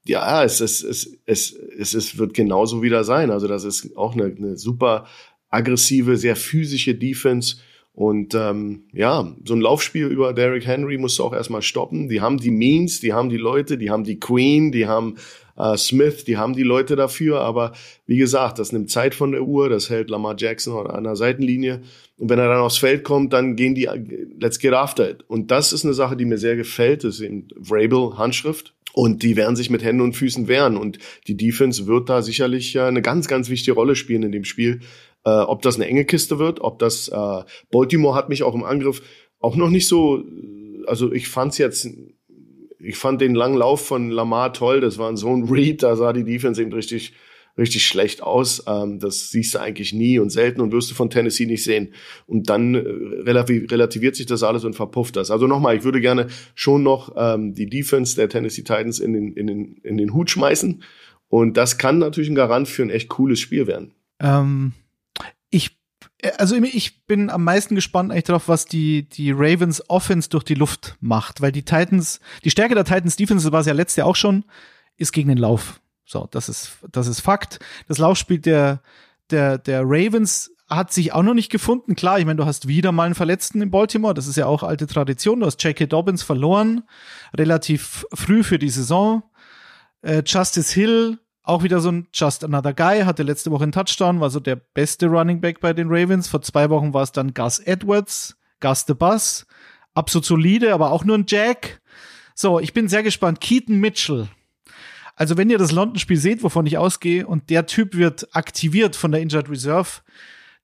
ja, es, es, es, es, es, es wird genauso wieder sein. Also das ist auch eine, eine super aggressive, sehr physische Defense. Und ähm, ja, so ein Laufspiel über Derrick Henry musst du auch erstmal stoppen. Die haben die Means, die haben die Leute, die haben die Queen, die haben äh, Smith, die haben die Leute dafür. Aber wie gesagt, das nimmt Zeit von der Uhr, das hält Lamar Jackson an der Seitenlinie. Und wenn er dann aufs Feld kommt, dann gehen die, let's get after it. Und das ist eine Sache, die mir sehr gefällt. Das ist eben Vrabel Handschrift. Und die werden sich mit Händen und Füßen wehren. Und die Defense wird da sicherlich äh, eine ganz, ganz wichtige Rolle spielen in dem Spiel. Äh, ob das eine enge Kiste wird, ob das äh, Baltimore hat mich auch im Angriff auch noch nicht so, also ich fand's jetzt, ich fand den langen Lauf von Lamar toll. Das war so ein Read, da sah die Defense eben richtig richtig schlecht aus. Ähm, das siehst du eigentlich nie und selten und wirst du von Tennessee nicht sehen. Und dann äh, relativiert sich das alles und verpufft das. Also nochmal, ich würde gerne schon noch ähm, die Defense der Tennessee Titans in den, in, den, in den Hut schmeißen. Und das kann natürlich ein Garant für ein echt cooles Spiel werden. Ähm, ich also ich bin am meisten gespannt eigentlich darauf, was die, die Ravens Offense durch die Luft macht, weil die Titans, die Stärke der Titans Defense, war es ja letztes Jahr auch schon, ist gegen den Lauf. So, das ist, das ist Fakt. Das Laufspiel der, der, der Ravens hat sich auch noch nicht gefunden. Klar, ich meine, du hast wieder mal einen Verletzten in Baltimore. Das ist ja auch alte Tradition. Du hast J.K. Dobbins verloren, relativ früh für die Saison. Äh, Justice Hill, auch wieder so ein Just Another Guy, hatte letzte Woche einen Touchdown, war so der beste Running Back bei den Ravens. Vor zwei Wochen war es dann Gus Edwards, Gus the Bus. Absolut solide, aber auch nur ein Jack. So, ich bin sehr gespannt. Keaton Mitchell, also wenn ihr das London-Spiel seht, wovon ich ausgehe, und der Typ wird aktiviert von der Injured Reserve,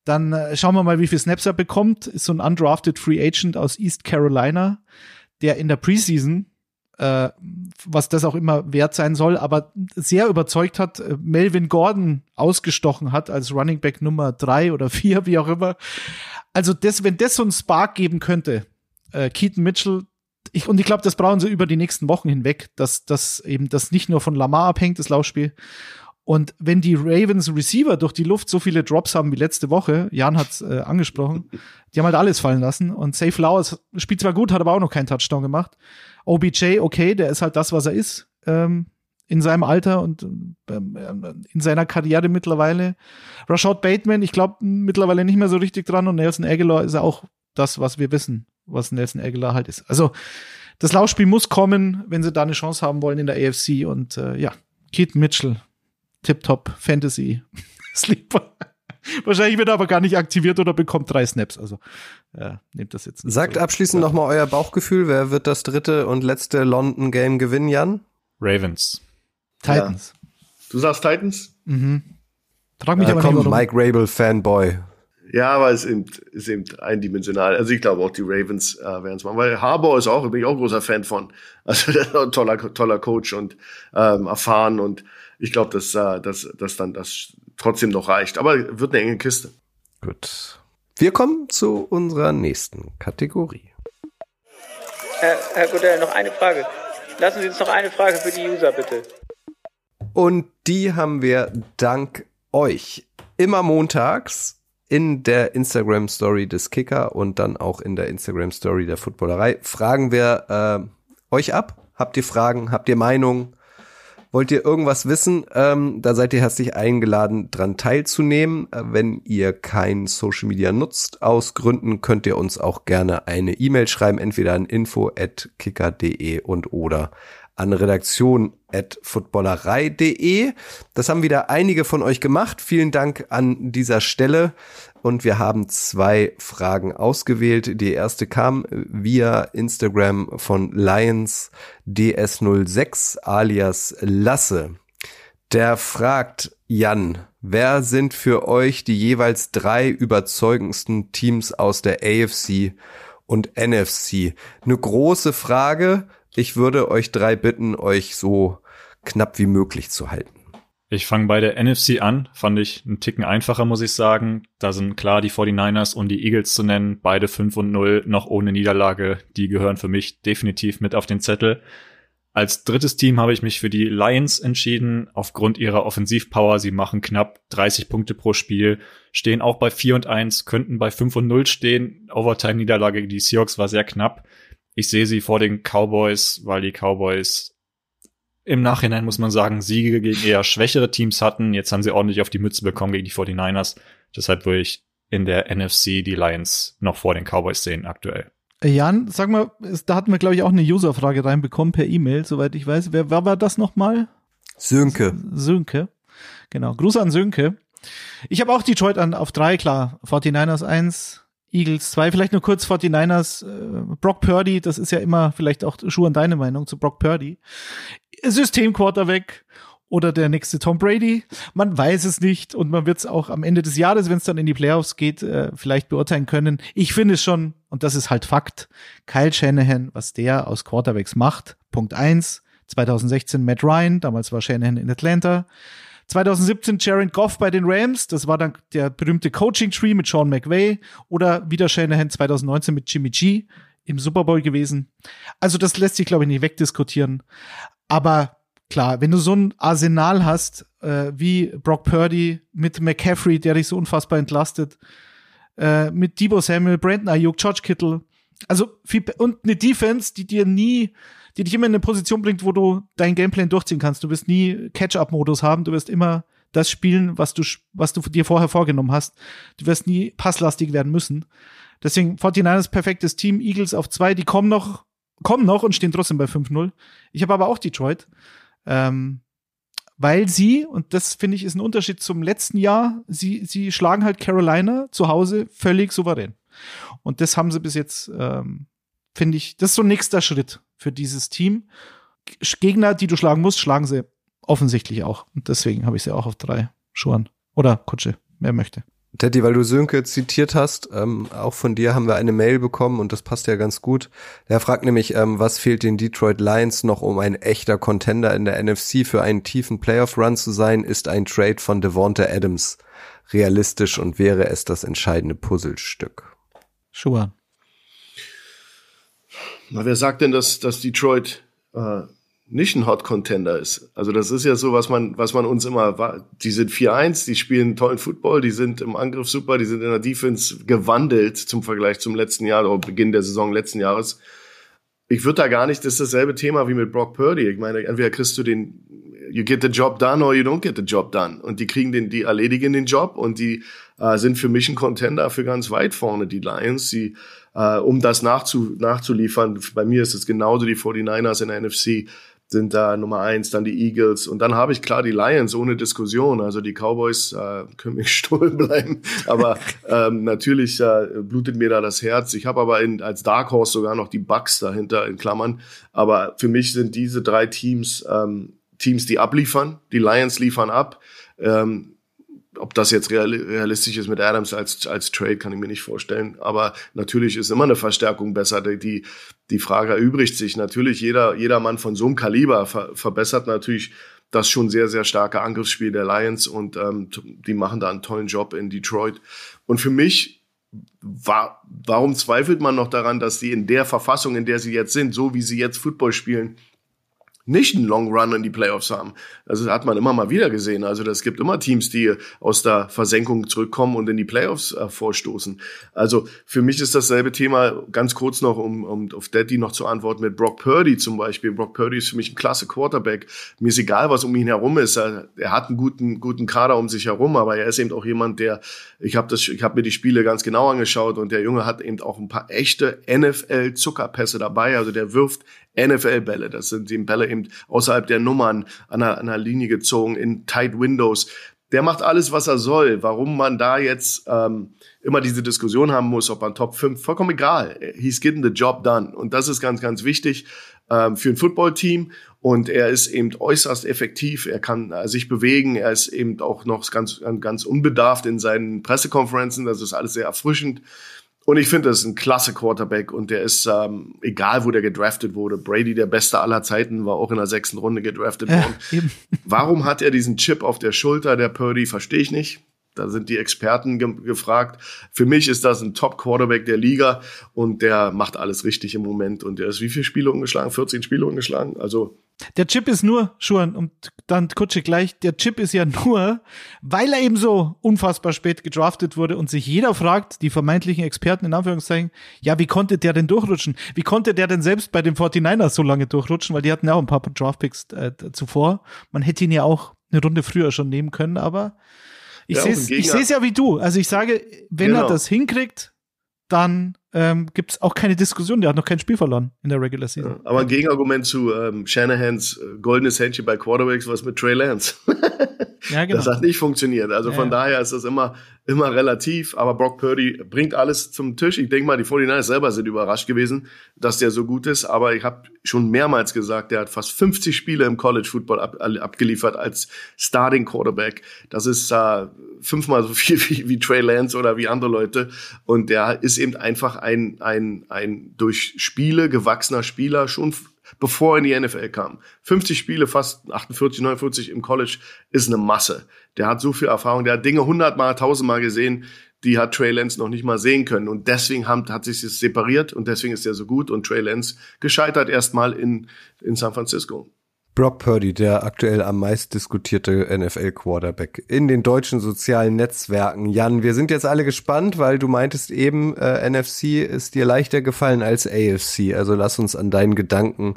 dann äh, schauen wir mal, wie viel Snaps er bekommt. Ist so ein undrafted Free Agent aus East Carolina, der in der Preseason, äh, was das auch immer wert sein soll, aber sehr überzeugt hat, äh, Melvin Gordon ausgestochen hat als Running Back Nummer drei oder vier, wie auch immer. Also das, wenn das so ein Spark geben könnte, äh, Keaton Mitchell, ich, und ich glaube, das brauchen sie über die nächsten Wochen hinweg, dass das eben das nicht nur von Lamar abhängt, das Laufspiel. Und wenn die Ravens Receiver durch die Luft so viele Drops haben wie letzte Woche, Jan hat äh, angesprochen, die haben halt alles fallen lassen. Und Safe Flowers spielt zwar gut, hat aber auch noch keinen Touchdown gemacht. OBJ, okay, der ist halt das, was er ist. Ähm, in seinem Alter und ähm, in seiner Karriere mittlerweile. Rashad Bateman, ich glaube mittlerweile nicht mehr so richtig dran und Nelson Aguilar ist ja auch das, was wir wissen, was Nelson Aguilar halt ist. Also das Laufspiel muss kommen, wenn sie da eine Chance haben wollen in der AFC und äh, ja, Keith Mitchell, Tip-Top Fantasy Sleeper. Wahrscheinlich wird er aber gar nicht aktiviert oder bekommt drei Snaps. Also ja, nehmt das jetzt. Sagt abschließend ja. nochmal euer Bauchgefühl. Wer wird das dritte und letzte London Game gewinnen, Jan? Ravens. Titans. Ja. Du sagst Titans? Mhm. Frag mich ja, aber komm, nicht. Mike Rabel Fanboy. Ja, aber es ist eben, ist eben eindimensional. Also ich glaube auch die Ravens äh, werden es machen, weil Harbour ist auch, bin ich auch großer Fan von. Also der ist ein toller, toller Coach und ähm, erfahren und ich glaube, dass, äh, dass, dass dann das trotzdem noch reicht. Aber wird eine enge Kiste. Gut. Wir kommen zu unserer nächsten Kategorie. Herr, Herr Godell, noch eine Frage. Lassen Sie uns noch eine Frage für die User, bitte. Und die haben wir dank euch immer montags in der Instagram Story des Kicker und dann auch in der Instagram Story der Footballerei fragen wir äh, euch ab. Habt ihr Fragen? Habt ihr Meinungen? Wollt ihr irgendwas wissen? Ähm, da seid ihr herzlich eingeladen, dran teilzunehmen. Äh, wenn ihr kein Social Media nutzt, aus Gründen, könnt ihr uns auch gerne eine E-Mail schreiben, entweder an info.kicker.de und oder an redaktion.footballerei.de. Das haben wieder einige von euch gemacht. Vielen Dank an dieser Stelle. Und wir haben zwei Fragen ausgewählt. Die erste kam via Instagram von Lions DS06 alias Lasse. Der fragt Jan, wer sind für euch die jeweils drei überzeugendsten Teams aus der AFC und NFC? Eine große Frage, ich würde euch drei bitten, euch so knapp wie möglich zu halten. Ich fange bei der NFC an, fand ich einen Ticken einfacher, muss ich sagen. Da sind klar die 49ers und die Eagles zu nennen, beide 5 und 0, noch ohne Niederlage. Die gehören für mich definitiv mit auf den Zettel. Als drittes Team habe ich mich für die Lions entschieden, aufgrund ihrer Offensivpower. Sie machen knapp 30 Punkte pro Spiel, stehen auch bei 4 und 1, könnten bei 5 und 0 stehen. Overtime-Niederlage gegen die Seahawks war sehr knapp. Ich sehe sie vor den Cowboys, weil die Cowboys im Nachhinein muss man sagen, Siege gegen eher schwächere Teams hatten. Jetzt haben sie ordentlich auf die Mütze bekommen gegen die 49ers. Deshalb würde ich in der NFC die Lions noch vor den Cowboys sehen aktuell. Jan, sag mal, da hatten wir, glaube ich, auch eine User-Frage reinbekommen per E-Mail, soweit ich weiß. Wer, wer war das nochmal? Sönke. Sönke. Genau. Gruß an Sönke. Ich habe auch Detroit an auf drei, klar. 49ers 1, Eagles 2. Vielleicht nur kurz 49ers, äh, Brock Purdy, das ist ja immer vielleicht auch Schuh an deine Meinung zu Brock Purdy. Systemquarterback oder der nächste Tom Brady. Man weiß es nicht und man wird es auch am Ende des Jahres, wenn es dann in die Playoffs geht, äh, vielleicht beurteilen können. Ich finde es schon, und das ist halt Fakt, Kyle Shanahan, was der aus Quarterbacks macht. Punkt eins. 2016 Matt Ryan, damals war Shanahan in Atlanta. 2017 Jared Goff bei den Rams, das war dann der berühmte Coaching Tree mit Sean McVay oder wieder Shanahan 2019 mit Jimmy G im Super Bowl gewesen. Also das lässt sich glaube ich nicht wegdiskutieren. Aber klar, wenn du so ein Arsenal hast äh, wie Brock Purdy mit McCaffrey, der dich so unfassbar entlastet, äh, mit Debo Samuel, Brandon Ayuk, George Kittle, also viel, und eine Defense, die dir nie die dich immer in eine Position bringt, wo du dein Gameplan durchziehen kannst. Du wirst nie Catch-up-Modus haben, du wirst immer das spielen, was du, was du dir vorher vorgenommen hast. Du wirst nie passlastig werden müssen. Deswegen 49ers perfektes Team, Eagles auf zwei, die kommen noch, kommen noch und stehen trotzdem bei 5-0. Ich habe aber auch Detroit. Ähm, weil sie, und das finde ich ist ein Unterschied zum letzten Jahr, sie, sie schlagen halt Carolina zu Hause völlig souverän. Und das haben sie bis jetzt, ähm, finde ich, das ist so ein nächster Schritt für dieses Team. Gegner, die du schlagen musst, schlagen sie offensichtlich auch. Und deswegen habe ich sie auch auf drei Schuhen. Oder Kutsche, wer möchte. Teddy, weil du Sönke zitiert hast, ähm, auch von dir haben wir eine Mail bekommen und das passt ja ganz gut. Der fragt nämlich, ähm, was fehlt den Detroit Lions noch, um ein echter Contender in der NFC für einen tiefen Playoff-Run zu sein? Ist ein Trade von Devonta Adams realistisch und wäre es das entscheidende Puzzlestück? Schuhe. Na, wer sagt denn, dass, dass Detroit äh, nicht ein Hot Contender ist? Also das ist ja so, was man, was man uns immer war. Die sind 4-1, die spielen tollen Football, die sind im Angriff super, die sind in der Defense gewandelt zum Vergleich zum letzten Jahr oder Beginn der Saison letzten Jahres. Ich würde da gar nicht, das ist dasselbe Thema wie mit Brock Purdy. Ich meine, entweder kriegst du den, you get the job done or you don't get the job done. Und die kriegen den, die erledigen den Job und die äh, sind für mich ein Contender für ganz weit vorne, die Lions. Sie äh, um das nachzu, nachzuliefern. Bei mir ist es genauso die 49ers in der NFC sind da Nummer eins, dann die Eagles und dann habe ich klar die Lions ohne Diskussion. Also die Cowboys äh, können mir gestohlen bleiben, aber ähm, natürlich äh, blutet mir da das Herz. Ich habe aber in, als Dark Horse sogar noch die Bucks dahinter in Klammern. Aber für mich sind diese drei Teams ähm, Teams, die abliefern. Die Lions liefern ab. Ähm, ob das jetzt realistisch ist mit Adams als, als Trade, kann ich mir nicht vorstellen. Aber natürlich ist immer eine Verstärkung besser. Die, die Frage erübrigt sich. Natürlich, jeder, jeder Mann von so einem Kaliber ver, verbessert natürlich das schon sehr, sehr starke Angriffsspiel der Lions und ähm, die machen da einen tollen Job in Detroit. Und für mich war, warum zweifelt man noch daran, dass sie in der Verfassung, in der sie jetzt sind, so wie sie jetzt Football spielen, nicht einen Long Run in die Playoffs haben. Also hat man immer mal wieder gesehen. Also es gibt immer Teams, die aus der Versenkung zurückkommen und in die Playoffs äh, vorstoßen. Also für mich ist dasselbe Thema, ganz kurz noch, um, um auf Daddy noch zu antworten, mit Brock Purdy zum Beispiel. Brock Purdy ist für mich ein klasse Quarterback. Mir ist egal, was um ihn herum ist. Er, er hat einen guten, guten Kader um sich herum, aber er ist eben auch jemand, der, ich habe das, habe mir die Spiele ganz genau angeschaut und der Junge hat eben auch ein paar echte NFL-Zuckerpässe dabei. Also der wirft NFL-Bälle. Das sind die Bälle eben außerhalb der Nummern an einer, an einer Linie gezogen in Tight Windows. Der macht alles, was er soll. Warum man da jetzt ähm, immer diese Diskussion haben muss, ob man Top 5, vollkommen egal. He's getting the job done. Und das ist ganz, ganz wichtig ähm, für ein Footballteam. Und er ist eben äußerst effektiv. Er kann äh, sich bewegen. Er ist eben auch noch ganz, ganz unbedarft in seinen Pressekonferenzen. Das ist alles sehr erfrischend. Und ich finde, das ist ein klasse Quarterback und der ist, ähm, egal wo der gedraftet wurde, Brady, der beste aller Zeiten, war auch in der sechsten Runde gedraftet worden. Ja, Warum hat er diesen Chip auf der Schulter, der Purdy, verstehe ich nicht. Da sind die Experten ge gefragt. Für mich ist das ein Top-Quarterback der Liga und der macht alles richtig im Moment. Und der ist wie viele Spiele ungeschlagen? 14 Spiele ungeschlagen? Also der Chip ist nur, Schuhan, und dann Kutsche gleich, der Chip ist ja nur, weil er eben so unfassbar spät gedraftet wurde und sich jeder fragt, die vermeintlichen Experten in Anführungszeichen, ja, wie konnte der denn durchrutschen? Wie konnte der denn selbst bei den 49ers so lange durchrutschen? Weil die hatten ja auch ein paar Draftpicks äh, zuvor. Man hätte ihn ja auch eine Runde früher schon nehmen können, aber ich ja, sehe es ja wie du. Also ich sage, wenn genau. er das hinkriegt, dann ähm, gibt es auch keine Diskussion. Der hat noch kein Spiel verloren in der Regular Season. aber ein Gegenargument zu ähm, Shanahans äh, goldenes Händchen bei Quarterbacks was mit Trey Lance. ja, genau. Das hat nicht funktioniert. Also ja, von ja. daher ist das immer immer relativ, aber Brock Purdy bringt alles zum Tisch. Ich denke mal, die 49ers selber sind überrascht gewesen, dass der so gut ist, aber ich habe schon mehrmals gesagt, der hat fast 50 Spiele im College Football ab, abgeliefert als Starting Quarterback. Das ist äh, fünfmal so viel wie, wie Trey Lance oder wie andere Leute und der ist eben einfach ein ein ein durch Spiele gewachsener Spieler schon bevor er in die NFL kam. 50 Spiele, fast 48, 49 im College ist eine Masse. Der hat so viel Erfahrung, der hat Dinge hundertmal, tausendmal gesehen, die hat Trey Lance noch nicht mal sehen können. Und deswegen haben, hat sich das separiert und deswegen ist er so gut und Trey Lance gescheitert erstmal in, in San Francisco. Brock Purdy, der aktuell am meist diskutierte NFL-Quarterback in den deutschen sozialen Netzwerken. Jan, wir sind jetzt alle gespannt, weil du meintest eben, äh, NFC ist dir leichter gefallen als AFC. Also lass uns an deinen Gedanken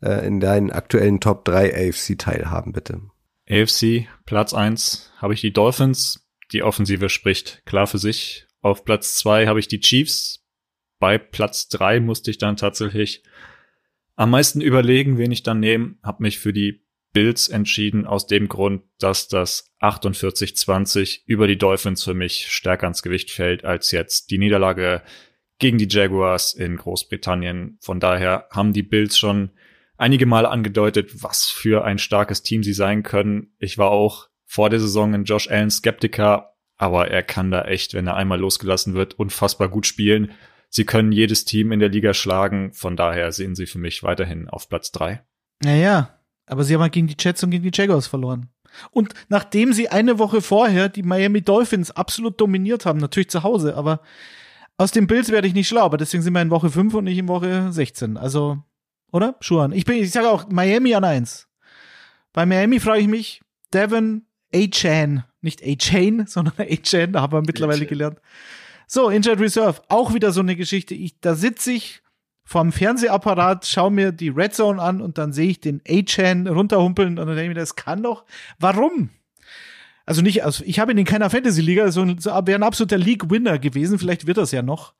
äh, in deinen aktuellen Top 3 AFC teilhaben, bitte. AFC, Platz 1 habe ich die Dolphins. Die Offensive spricht klar für sich. Auf Platz 2 habe ich die Chiefs. Bei Platz 3 musste ich dann tatsächlich am meisten überlegen, wen ich dann nehme, habe mich für die Bills entschieden, aus dem Grund, dass das 48-20 über die Dolphins für mich stärker ans Gewicht fällt als jetzt die Niederlage gegen die Jaguars in Großbritannien. Von daher haben die Bills schon einige Mal angedeutet, was für ein starkes Team sie sein können. Ich war auch vor der Saison in Josh Allen Skeptiker, aber er kann da echt, wenn er einmal losgelassen wird, unfassbar gut spielen. Sie können jedes Team in der Liga schlagen. Von daher sehen sie für mich weiterhin auf Platz drei. Naja, aber sie haben halt gegen die Jets und gegen die Jaguars verloren. Und nachdem sie eine Woche vorher die Miami Dolphins absolut dominiert haben, natürlich zu Hause, aber Aus den Bills werde ich nicht schlau, aber deswegen sind wir in Woche 5 und nicht in Woche 16. Also, oder? Schuhan. Ich bin, ich sage auch Miami an eins. Bei Miami frage ich mich, Devin A-Chan, nicht A-Chain, sondern A-Chan, da haben wir mittlerweile gelernt. So, Injured Reserve, auch wieder so eine Geschichte. Ich, da sitze ich vorm Fernsehapparat, schaue mir die Red Zone an und dann sehe ich den A-Chan runterhumpeln und dann denke ich mir, das kann doch. Warum? Also nicht, also ich habe ihn in keiner Fantasy-Liga, so, so wäre ein absoluter League-Winner gewesen, vielleicht wird das ja noch.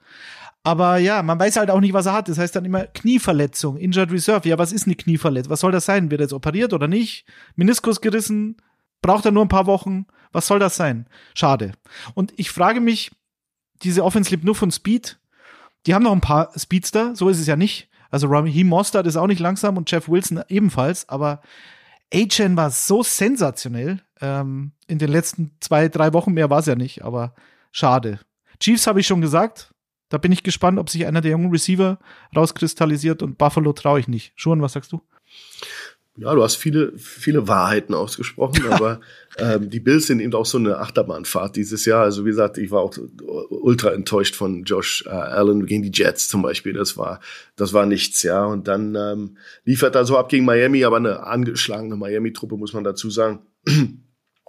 Aber ja, man weiß halt auch nicht, was er hat. Das heißt dann immer Knieverletzung, Injured Reserve. Ja, was ist eine Knieverletzung? Was soll das sein? Wird er jetzt operiert oder nicht? Meniskus gerissen? Braucht er nur ein paar Wochen? Was soll das sein? Schade. Und ich frage mich, diese Offense lebt nur von Speed. Die haben noch ein paar Speedster, so ist es ja nicht. Also Raheem Mostert ist auch nicht langsam und Jeff Wilson ebenfalls, aber A-Chan war so sensationell ähm, in den letzten zwei, drei Wochen. Mehr war es ja nicht, aber schade. Chiefs habe ich schon gesagt. Da bin ich gespannt, ob sich einer der jungen Receiver rauskristallisiert und Buffalo traue ich nicht. Schuhen, was sagst du? Ja, du hast viele, viele Wahrheiten ausgesprochen, aber ähm, die Bills sind eben auch so eine Achterbahnfahrt dieses Jahr. Also wie gesagt, ich war auch ultra enttäuscht von Josh äh, Allen gegen die Jets zum Beispiel. Das war, das war nichts, ja. Und dann ähm, liefert er so ab gegen Miami, aber eine angeschlagene Miami-Truppe, muss man dazu sagen.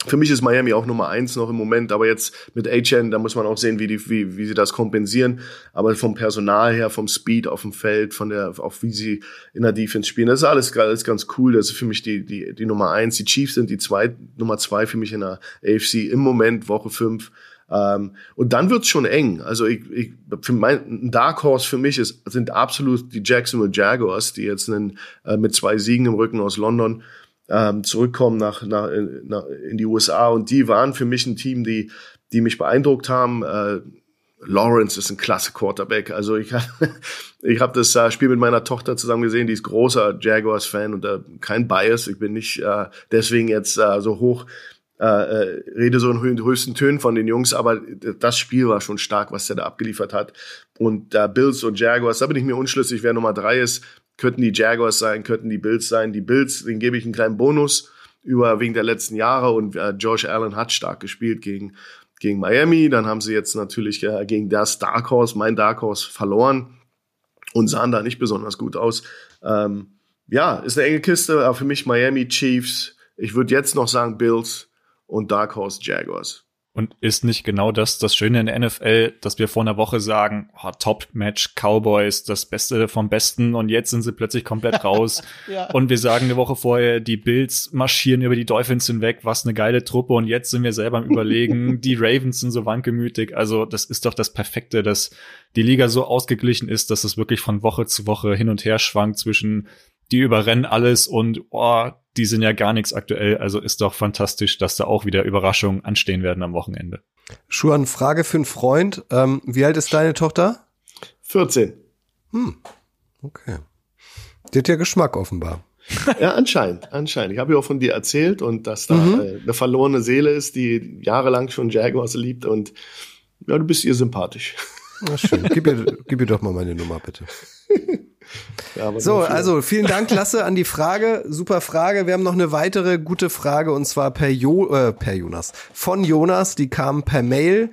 Für mich ist Miami auch Nummer eins noch im Moment, aber jetzt mit HN, da muss man auch sehen, wie, die, wie, wie sie das kompensieren. Aber vom Personal her, vom Speed auf dem Feld, von der, auch wie sie in der Defense spielen, das ist alles, alles ganz cool. Das ist für mich die, die, die Nummer eins. Die Chiefs sind die zwei, Nummer zwei für mich in der AFC im Moment, Woche fünf. Ähm, und dann wird's schon eng. Also ich, ich für mein ein Dark Horse für mich ist, sind absolut die Jacksonville Jaguars, die jetzt einen, äh, mit zwei Siegen im Rücken aus London ähm, zurückkommen nach, nach, nach, in die USA. Und die waren für mich ein Team, die, die mich beeindruckt haben. Äh, Lawrence ist ein klasse Quarterback. Also ich, ich habe das äh, Spiel mit meiner Tochter zusammen gesehen, die ist großer Jaguars-Fan und äh, kein Bias. Ich bin nicht äh, deswegen jetzt äh, so hoch, äh, äh, rede so in höchsten Tönen von den Jungs, aber das Spiel war schon stark, was der da abgeliefert hat. Und äh, Bills und Jaguars, da bin ich mir unschlüssig, wer Nummer drei ist könnten die Jaguars sein, könnten die Bills sein. Die Bills, den gebe ich einen kleinen Bonus über wegen der letzten Jahre und äh, Josh Allen hat stark gespielt gegen gegen Miami. Dann haben sie jetzt natürlich äh, gegen das Dark Horse, mein Dark Horse, verloren und sahen da nicht besonders gut aus. Ähm, ja, ist eine enge Kiste, aber für mich Miami Chiefs. Ich würde jetzt noch sagen Bills und Dark Horse Jaguars. Und ist nicht genau das das Schöne in der NFL, dass wir vor einer Woche sagen, oh, Top-Match, Cowboys, das Beste vom Besten und jetzt sind sie plötzlich komplett raus. ja. Und wir sagen eine Woche vorher, die Bills marschieren über die Dolphins hinweg, was eine geile Truppe und jetzt sind wir selber am überlegen, die Ravens sind so wankelmütig. Also das ist doch das Perfekte, dass die Liga so ausgeglichen ist, dass es wirklich von Woche zu Woche hin und her schwankt zwischen die überrennen alles und oh, die sind ja gar nichts aktuell. Also ist doch fantastisch, dass da auch wieder Überraschungen anstehen werden am Wochenende. Schuan, Frage für einen Freund. Ähm, wie alt ist deine Tochter? 14. Hm. Okay. Die hat ja Geschmack offenbar. Ja, anscheinend, anscheinend. Ich habe ja auch von dir erzählt und dass da mhm. äh, eine verlorene Seele ist, die jahrelang schon Jaguars liebt und ja, du bist ihr sympathisch. Na schön. Gib ihr, gib ihr doch mal meine Nummer, bitte. Ja, so, also vielen Dank, Lasse, an die Frage. Super Frage. Wir haben noch eine weitere gute Frage und zwar per, jo äh, per Jonas. Von Jonas, die kam per Mail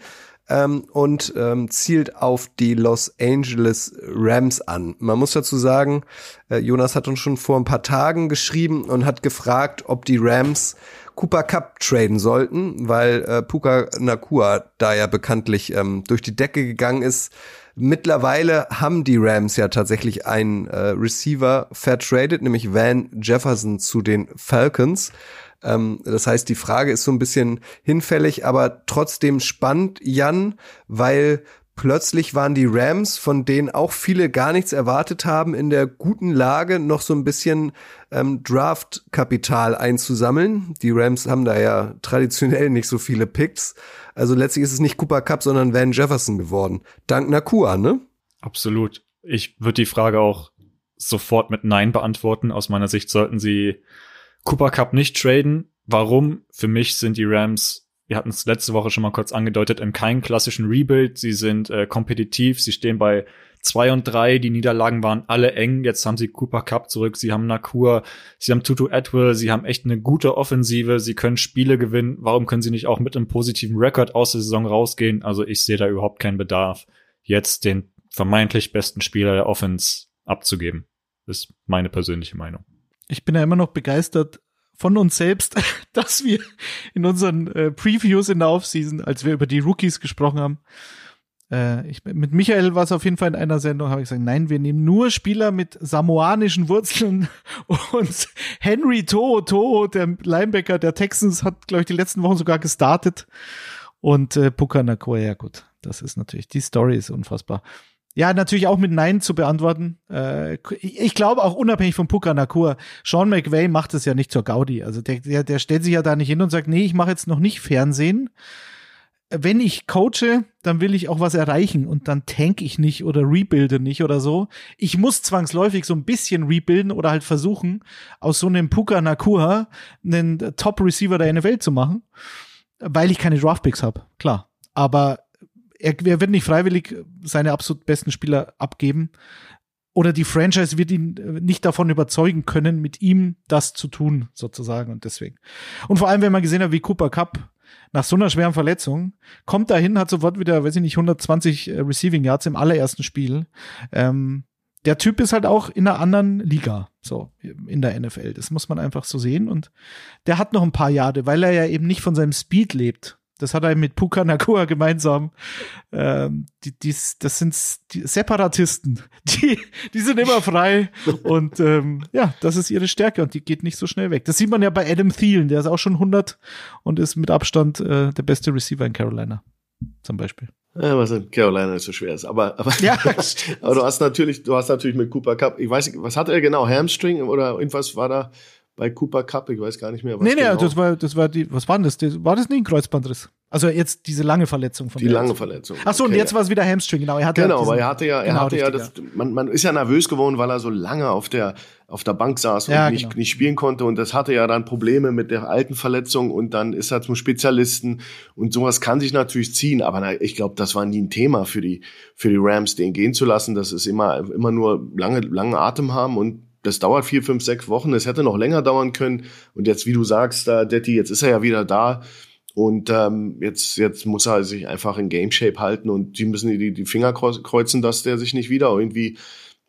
ähm, und ähm, zielt auf die Los Angeles Rams an. Man muss dazu sagen, äh, Jonas hat uns schon vor ein paar Tagen geschrieben und hat gefragt, ob die Rams Cooper Cup traden sollten, weil äh, Puka Nakua da ja bekanntlich ähm, durch die Decke gegangen ist Mittlerweile haben die Rams ja tatsächlich einen äh, Receiver vertradet, nämlich Van Jefferson zu den Falcons. Ähm, das heißt, die Frage ist so ein bisschen hinfällig, aber trotzdem spannend, Jan, weil plötzlich waren die Rams, von denen auch viele gar nichts erwartet haben, in der guten Lage, noch so ein bisschen ähm, Draft-Kapital einzusammeln. Die Rams haben da ja traditionell nicht so viele Picks. Also letztlich ist es nicht Cooper Cup, sondern Van Jefferson geworden. Dank Nakua, ne? Absolut. Ich würde die Frage auch sofort mit Nein beantworten. Aus meiner Sicht sollten sie Cooper Cup nicht traden. Warum? Für mich sind die Rams wir hatten es letzte Woche schon mal kurz angedeutet, in keinem klassischen Rebuild. Sie sind äh, kompetitiv, sie stehen bei zwei und drei. Die Niederlagen waren alle eng. Jetzt haben sie Cooper Cup zurück, sie haben Nakur, sie haben Tutu Atwell, sie haben echt eine gute Offensive, sie können Spiele gewinnen. Warum können sie nicht auch mit einem positiven Rekord aus der Saison rausgehen? Also ich sehe da überhaupt keinen Bedarf, jetzt den vermeintlich besten Spieler der Offense abzugeben. Ist meine persönliche Meinung. Ich bin ja immer noch begeistert von uns selbst, dass wir in unseren äh, Previews in der Offseason, als wir über die Rookies gesprochen haben, äh, ich, mit Michael war es auf jeden Fall in einer Sendung, habe ich gesagt, nein, wir nehmen nur Spieler mit samoanischen Wurzeln und Henry Toho, Toho, der Linebacker der Texans, hat, glaube ich, die letzten Wochen sogar gestartet und äh, Puka Nakua, ja gut, das ist natürlich, die Story ist unfassbar. Ja, natürlich auch mit Nein zu beantworten. Äh, ich glaube auch unabhängig von Puka Nakur, Sean McVay macht es ja nicht zur Gaudi. Also der, der, der stellt sich ja da nicht hin und sagt, nee, ich mache jetzt noch nicht Fernsehen. Wenn ich coache, dann will ich auch was erreichen und dann tank ich nicht oder rebuilde nicht oder so. Ich muss zwangsläufig so ein bisschen rebuilden oder halt versuchen, aus so einem Puka Nakur einen Top-Receiver der NFL zu machen, weil ich keine Draftpicks habe. Klar. Aber er, er wird nicht freiwillig seine absolut besten Spieler abgeben. Oder die Franchise wird ihn äh, nicht davon überzeugen können, mit ihm das zu tun, sozusagen. Und deswegen. Und vor allem, wenn man gesehen hat, wie Cooper Cup nach so einer schweren Verletzung kommt dahin, hat sofort wieder, weiß ich nicht, 120 äh, Receiving Yards im allerersten Spiel. Ähm, der Typ ist halt auch in einer anderen Liga, so in der NFL. Das muss man einfach so sehen. Und der hat noch ein paar Jahre, weil er ja eben nicht von seinem Speed lebt. Das hat er mit Puka Nakua gemeinsam. Ähm, die, die, das sind die Separatisten. Die, die sind immer frei. und ähm, ja, das ist ihre Stärke und die geht nicht so schnell weg. Das sieht man ja bei Adam Thielen, der ist auch schon 100 und ist mit Abstand äh, der beste Receiver in Carolina. Zum Beispiel. Ja, was in Carolina nicht so schwer ist. Aber, aber, ja. aber du hast natürlich, du hast natürlich mit Cooper Cup, ich weiß nicht, was hatte er genau? Hamstring oder irgendwas war da? Bei Cooper Cup, ich weiß gar nicht mehr. Was nee, nee, genau. das war, das war die, was war denn das? War das nicht ein Kreuzbandriss? Also jetzt diese lange Verletzung von Die lange Verletzung. Ach so, okay, und jetzt ja. war es wieder Hamstring, genau. Er hatte genau, weil er hatte ja, er genau, hatte ja das, man, man ist ja nervös geworden, weil er so lange auf der, auf der Bank saß und ja, nicht, genau. nicht spielen konnte und das hatte ja dann Probleme mit der alten Verletzung und dann ist er zum Spezialisten und sowas kann sich natürlich ziehen, aber na, ich glaube, das war nie ein Thema für die, für die Rams, den gehen zu lassen. Das ist immer, immer nur lange, lange Atem haben und das dauert vier, fünf, sechs Wochen. Es hätte noch länger dauern können. Und jetzt, wie du sagst, da, Detti, jetzt ist er ja wieder da. Und ähm, jetzt, jetzt muss er sich einfach in Game Shape halten und die müssen die, die Finger kreuzen, dass der sich nicht wieder irgendwie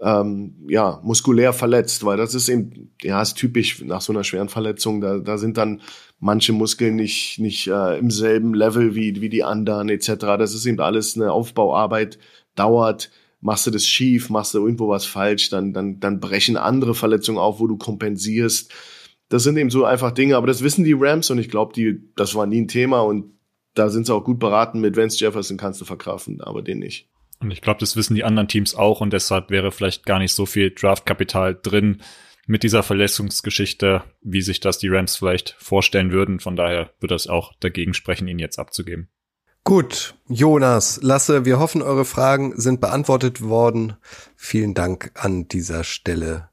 ähm, ja, muskulär verletzt, weil das ist eben, ja, ist typisch nach so einer schweren Verletzung. Da, da sind dann manche Muskeln nicht, nicht äh, im selben Level wie, wie die anderen etc. Das ist eben alles eine Aufbauarbeit, dauert machst du das schief, machst du irgendwo was falsch, dann, dann, dann brechen andere Verletzungen auf, wo du kompensierst. Das sind eben so einfach Dinge, aber das wissen die Rams und ich glaube, die, das war nie ein Thema und da sind sie auch gut beraten. Mit Vance Jefferson kannst du verkraften, aber den nicht. Und ich glaube, das wissen die anderen Teams auch und deshalb wäre vielleicht gar nicht so viel Draftkapital drin mit dieser Verletzungsgeschichte, wie sich das die Rams vielleicht vorstellen würden. Von daher wird das auch dagegen sprechen, ihn jetzt abzugeben. Gut, Jonas, Lasse, wir hoffen, eure Fragen sind beantwortet worden. Vielen Dank an dieser Stelle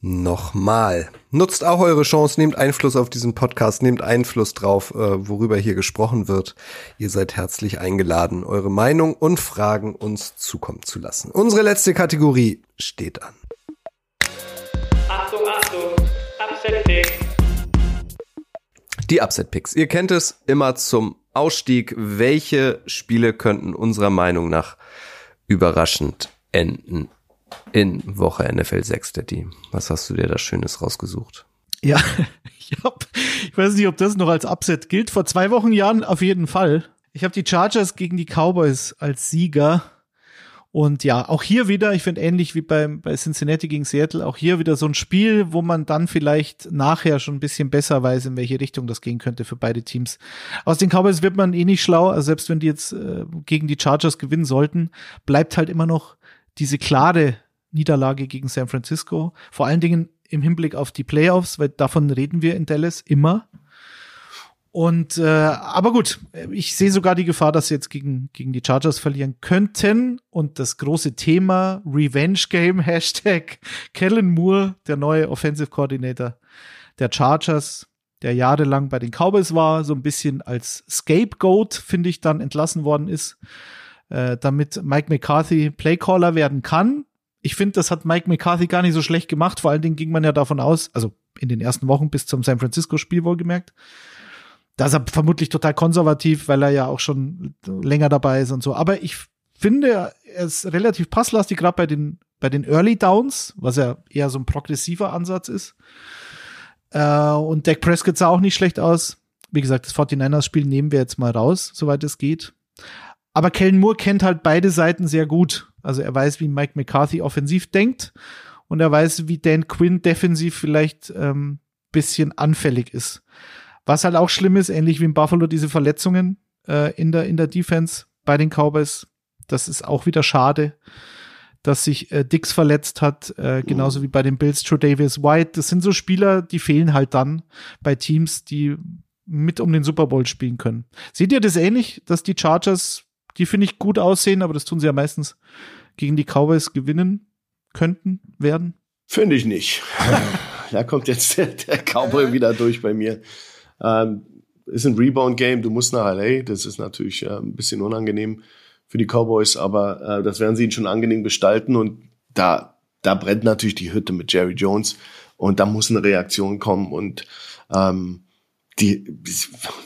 nochmal. Nutzt auch eure Chance, nehmt Einfluss auf diesen Podcast, nehmt Einfluss drauf, äh, worüber hier gesprochen wird. Ihr seid herzlich eingeladen, eure Meinung und Fragen uns zukommen zu lassen. Unsere letzte Kategorie steht an. Achtung, Achtung, Picks. Die Upset Picks. Ihr kennt es immer zum Ausstieg, welche Spiele könnten unserer Meinung nach überraschend enden in Woche NFL 6, Daddy? Was hast du dir da Schönes rausgesucht? Ja, ich, hab, ich weiß nicht, ob das noch als Upset gilt. Vor zwei Wochen Jahren auf jeden Fall. Ich habe die Chargers gegen die Cowboys als Sieger und ja, auch hier wieder, ich finde ähnlich wie beim, bei Cincinnati gegen Seattle, auch hier wieder so ein Spiel, wo man dann vielleicht nachher schon ein bisschen besser weiß, in welche Richtung das gehen könnte für beide Teams. Aus den Cowboys wird man eh nicht schlau, also selbst wenn die jetzt äh, gegen die Chargers gewinnen sollten, bleibt halt immer noch diese klare Niederlage gegen San Francisco. Vor allen Dingen im Hinblick auf die Playoffs, weil davon reden wir in Dallas immer. Und äh, aber gut, ich sehe sogar die Gefahr, dass sie jetzt gegen, gegen die Chargers verlieren könnten. Und das große Thema Revenge Game, Hashtag Kellen Moore, der neue Offensive Coordinator der Chargers, der jahrelang bei den Cowboys war, so ein bisschen als Scapegoat, finde ich, dann entlassen worden ist, äh, damit Mike McCarthy Playcaller werden kann. Ich finde, das hat Mike McCarthy gar nicht so schlecht gemacht. Vor allen Dingen ging man ja davon aus, also in den ersten Wochen bis zum San Francisco-Spiel wohlgemerkt, da ist er vermutlich total konservativ, weil er ja auch schon länger dabei ist und so. Aber ich finde, er ist relativ passlastig, gerade bei den, bei den Early Downs, was ja eher so ein progressiver Ansatz ist. Äh, und Dak Prescott sah auch nicht schlecht aus. Wie gesagt, das 49ers-Spiel nehmen wir jetzt mal raus, soweit es geht. Aber Kellen Moore kennt halt beide Seiten sehr gut. Also er weiß, wie Mike McCarthy offensiv denkt und er weiß, wie Dan Quinn defensiv vielleicht ähm, bisschen anfällig ist. Was halt auch schlimm ist, ähnlich wie in Buffalo, diese Verletzungen äh, in, der, in der Defense bei den Cowboys. Das ist auch wieder schade, dass sich äh, Dix verletzt hat, äh, genauso wie bei den Bills True Davis White. Das sind so Spieler, die fehlen halt dann bei Teams, die mit um den Super Bowl spielen können. Seht ihr das ähnlich, dass die Chargers, die finde ich gut aussehen, aber das tun sie ja meistens gegen die Cowboys gewinnen könnten, werden? Finde ich nicht. da kommt jetzt der, der Cowboy wieder durch bei mir. Ähm, ist ein Rebound-Game, du musst nach LA, das ist natürlich äh, ein bisschen unangenehm für die Cowboys, aber äh, das werden sie ihnen schon angenehm gestalten und da, da brennt natürlich die Hütte mit Jerry Jones und da muss eine Reaktion kommen und ähm, die,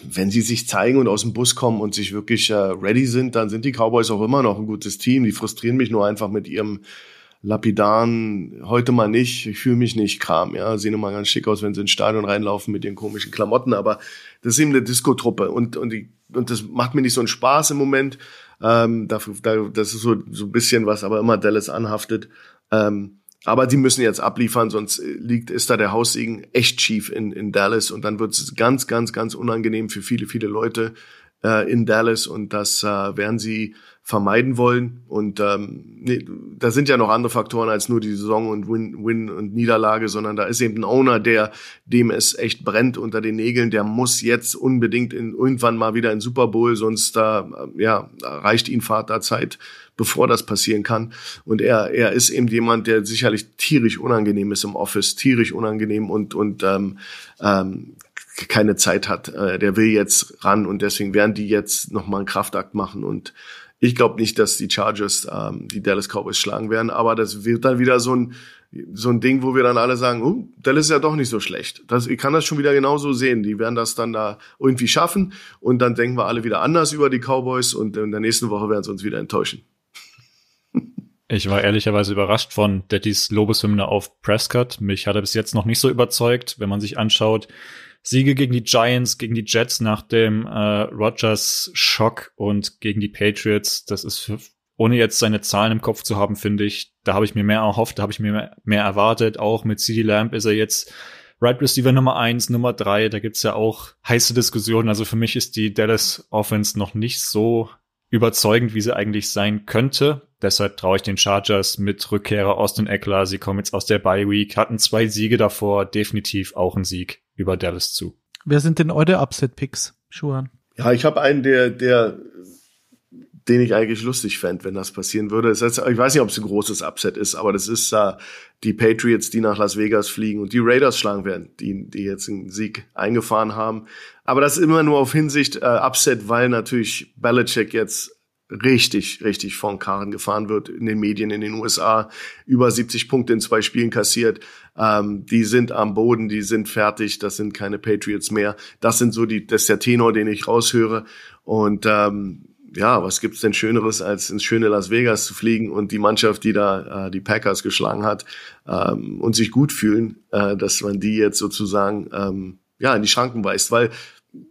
wenn sie sich zeigen und aus dem Bus kommen und sich wirklich äh, ready sind, dann sind die Cowboys auch immer noch ein gutes Team. Die frustrieren mich nur einfach mit ihrem lapidaren, heute mal nicht, ich fühle mich nicht Kram, ja, sehen immer ganz schick aus, wenn sie ins Stadion reinlaufen mit den komischen Klamotten, aber das ist eben eine Disco-Truppe und, und, die, und das macht mir nicht so einen Spaß im Moment. Ähm, dafür, da, das ist so, so ein bisschen was, aber immer Dallas anhaftet. Ähm, aber die müssen jetzt abliefern, sonst liegt, ist da der Haussegen echt schief in, in Dallas und dann wird es ganz, ganz, ganz unangenehm für viele, viele Leute äh, in Dallas und das äh, werden sie vermeiden wollen. Und ähm, nee, da sind ja noch andere Faktoren als nur die Saison und Win, Win und Niederlage, sondern da ist eben ein Owner, der dem es echt brennt unter den Nägeln. Der muss jetzt unbedingt in, irgendwann mal wieder in Super Bowl, sonst äh, ja reicht ihn Vaterzeit, bevor das passieren kann. Und er er ist eben jemand, der sicherlich tierisch unangenehm ist im Office, tierisch unangenehm und und ähm, ähm, keine Zeit hat. Äh, der will jetzt ran und deswegen werden die jetzt noch mal einen Kraftakt machen und ich glaube nicht, dass die Chargers ähm, die Dallas Cowboys schlagen werden, aber das wird dann wieder so ein so ein Ding, wo wir dann alle sagen, oh, Dallas ist ja doch nicht so schlecht. Das, ich kann das schon wieder genauso sehen. Die werden das dann da irgendwie schaffen und dann denken wir alle wieder anders über die Cowboys und in der nächsten Woche werden sie uns wieder enttäuschen. Ich war ehrlicherweise überrascht von Daddys Lobeshymne auf Prescott. Mich hat er bis jetzt noch nicht so überzeugt, wenn man sich anschaut, Siege gegen die Giants, gegen die Jets nach dem äh, Rogers Schock und gegen die Patriots. Das ist für, ohne jetzt seine Zahlen im Kopf zu haben, finde ich, da habe ich mir mehr erhofft, da habe ich mir mehr, erwartet. Auch mit CD Lamb ist er jetzt Right Receiver Nummer eins, Nummer drei. Da gibt's ja auch heiße Diskussionen. Also für mich ist die Dallas Offense noch nicht so überzeugend, wie sie eigentlich sein könnte. Deshalb traue ich den Chargers mit Rückkehrer Austin Eckler. Sie kommen jetzt aus der Bye Week, hatten zwei Siege davor, definitiv auch ein Sieg über Dallas zu. Wer sind denn eure Upset-Picks, Schuhan? Ja, ich habe einen, der, der, den ich eigentlich lustig fände, wenn das passieren würde. Das heißt, ich weiß nicht, ob es ein großes Upset ist, aber das ist äh, die Patriots, die nach Las Vegas fliegen und die Raiders schlagen werden, die, die jetzt einen Sieg eingefahren haben. Aber das ist immer nur auf Hinsicht äh, Upset, weil natürlich Belichick jetzt richtig, richtig von Karren gefahren wird in den Medien in den USA. Über 70 Punkte in zwei Spielen kassiert. Ähm, die sind am Boden, die sind fertig, das sind keine Patriots mehr. Das sind so die, das ist der Tenor, den ich raushöre. Und ähm, ja, was gibt's denn Schöneres, als ins schöne Las Vegas zu fliegen und die Mannschaft, die da äh, die Packers geschlagen hat ähm, und sich gut fühlen, äh, dass man die jetzt sozusagen ähm, ja in die Schranken weist, weil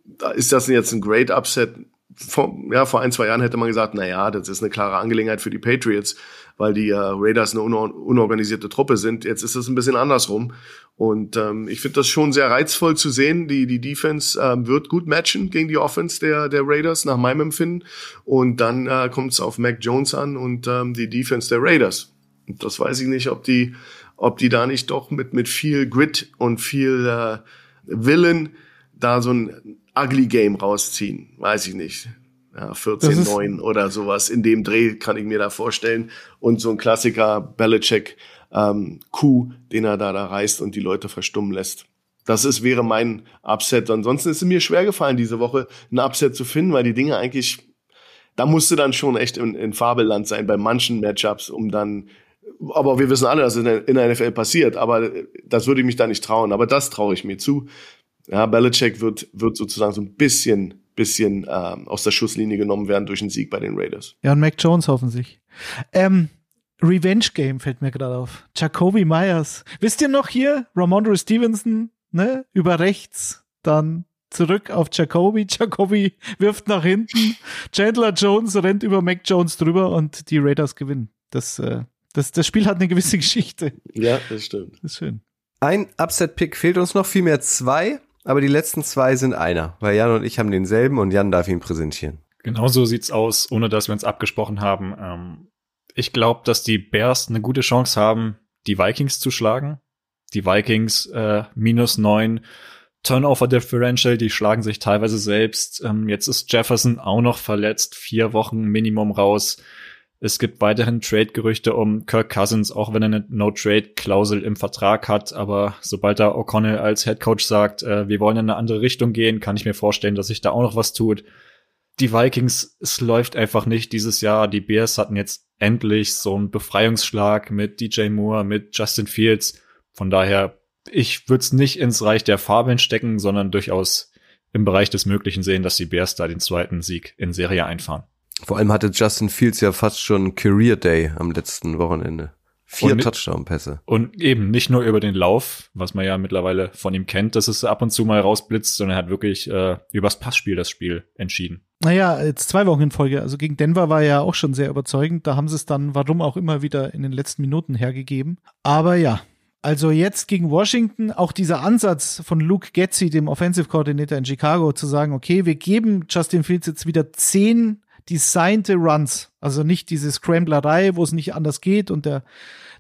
da ist das jetzt ein Great Upset. Vor, ja, vor ein, zwei Jahren hätte man gesagt, na ja, das ist eine klare Angelegenheit für die Patriots, weil die äh, Raiders eine unor unorganisierte Truppe sind. Jetzt ist es ein bisschen andersrum. Und ähm, ich finde das schon sehr reizvoll zu sehen. Die, die Defense ähm, wird gut matchen gegen die Offense der, der Raiders, nach meinem Empfinden. Und dann äh, kommt es auf Mac Jones an und ähm, die Defense der Raiders. Und das weiß ich nicht, ob die, ob die da nicht doch mit, mit viel Grit und viel äh, Willen da so ein Ugly Game rausziehen. Weiß ich nicht. Ja, 14-9 oder sowas. In dem Dreh kann ich mir da vorstellen. Und so ein Klassiker Belichick ähm, Coup, den er da, da reißt und die Leute verstummen lässt. Das ist, wäre mein Upset. Ansonsten ist es mir schwer gefallen, diese Woche ein Upset zu finden, weil die Dinge eigentlich, da musste dann schon echt in, in Fabelland sein bei manchen Matchups, um dann aber wir wissen alle, dass es in der NFL passiert, aber das würde ich mich da nicht trauen. Aber das traue ich mir zu ja, Belichick wird, wird sozusagen so ein bisschen bisschen ähm, aus der Schusslinie genommen werden durch einen Sieg bei den Raiders. Ja, und Mac Jones hoffentlich. Ähm, Revenge Game fällt mir gerade auf. Jacoby Myers. Wisst ihr noch hier? Ramondre Stevenson, ne? Über rechts, dann zurück auf Jacoby. Jacoby wirft nach hinten. Chandler Jones rennt über Mac Jones drüber und die Raiders gewinnen. Das, äh, das, das Spiel hat eine gewisse Geschichte. Ja, das stimmt. Das ist schön. Ein Upset-Pick fehlt uns noch, vielmehr zwei, aber die letzten zwei sind einer, weil Jan und ich haben denselben und Jan darf ihn präsentieren. Genau so sieht's aus, ohne dass wir uns abgesprochen haben. Ähm, ich glaube, dass die Bears eine gute Chance haben, die Vikings zu schlagen. Die Vikings äh, minus neun Turnover Differential, die schlagen sich teilweise selbst. Ähm, jetzt ist Jefferson auch noch verletzt, vier Wochen Minimum raus. Es gibt weiterhin Trade-Gerüchte um Kirk Cousins, auch wenn er eine No-Trade-Klausel im Vertrag hat. Aber sobald da O'Connell als Head Coach sagt, äh, wir wollen in eine andere Richtung gehen, kann ich mir vorstellen, dass sich da auch noch was tut. Die Vikings, es läuft einfach nicht dieses Jahr. Die Bears hatten jetzt endlich so einen Befreiungsschlag mit DJ Moore, mit Justin Fields. Von daher, ich würde es nicht ins Reich der Farben stecken, sondern durchaus im Bereich des Möglichen sehen, dass die Bears da den zweiten Sieg in Serie einfahren. Vor allem hatte Justin Fields ja fast schon Career Day am letzten Wochenende. Vier Touchdown-Pässe. Und eben nicht nur über den Lauf, was man ja mittlerweile von ihm kennt, dass es ab und zu mal rausblitzt, sondern er hat wirklich äh, übers Passspiel das Spiel entschieden. Naja, jetzt zwei Wochen in Folge. Also gegen Denver war ja auch schon sehr überzeugend. Da haben sie es dann, warum auch immer, wieder in den letzten Minuten hergegeben. Aber ja, also jetzt gegen Washington auch dieser Ansatz von Luke Getzi, dem Offensive Coordinator in Chicago, zu sagen, okay, wir geben Justin Fields jetzt wieder zehn designte Runs. Also nicht diese Scramblerei, wo es nicht anders geht und der,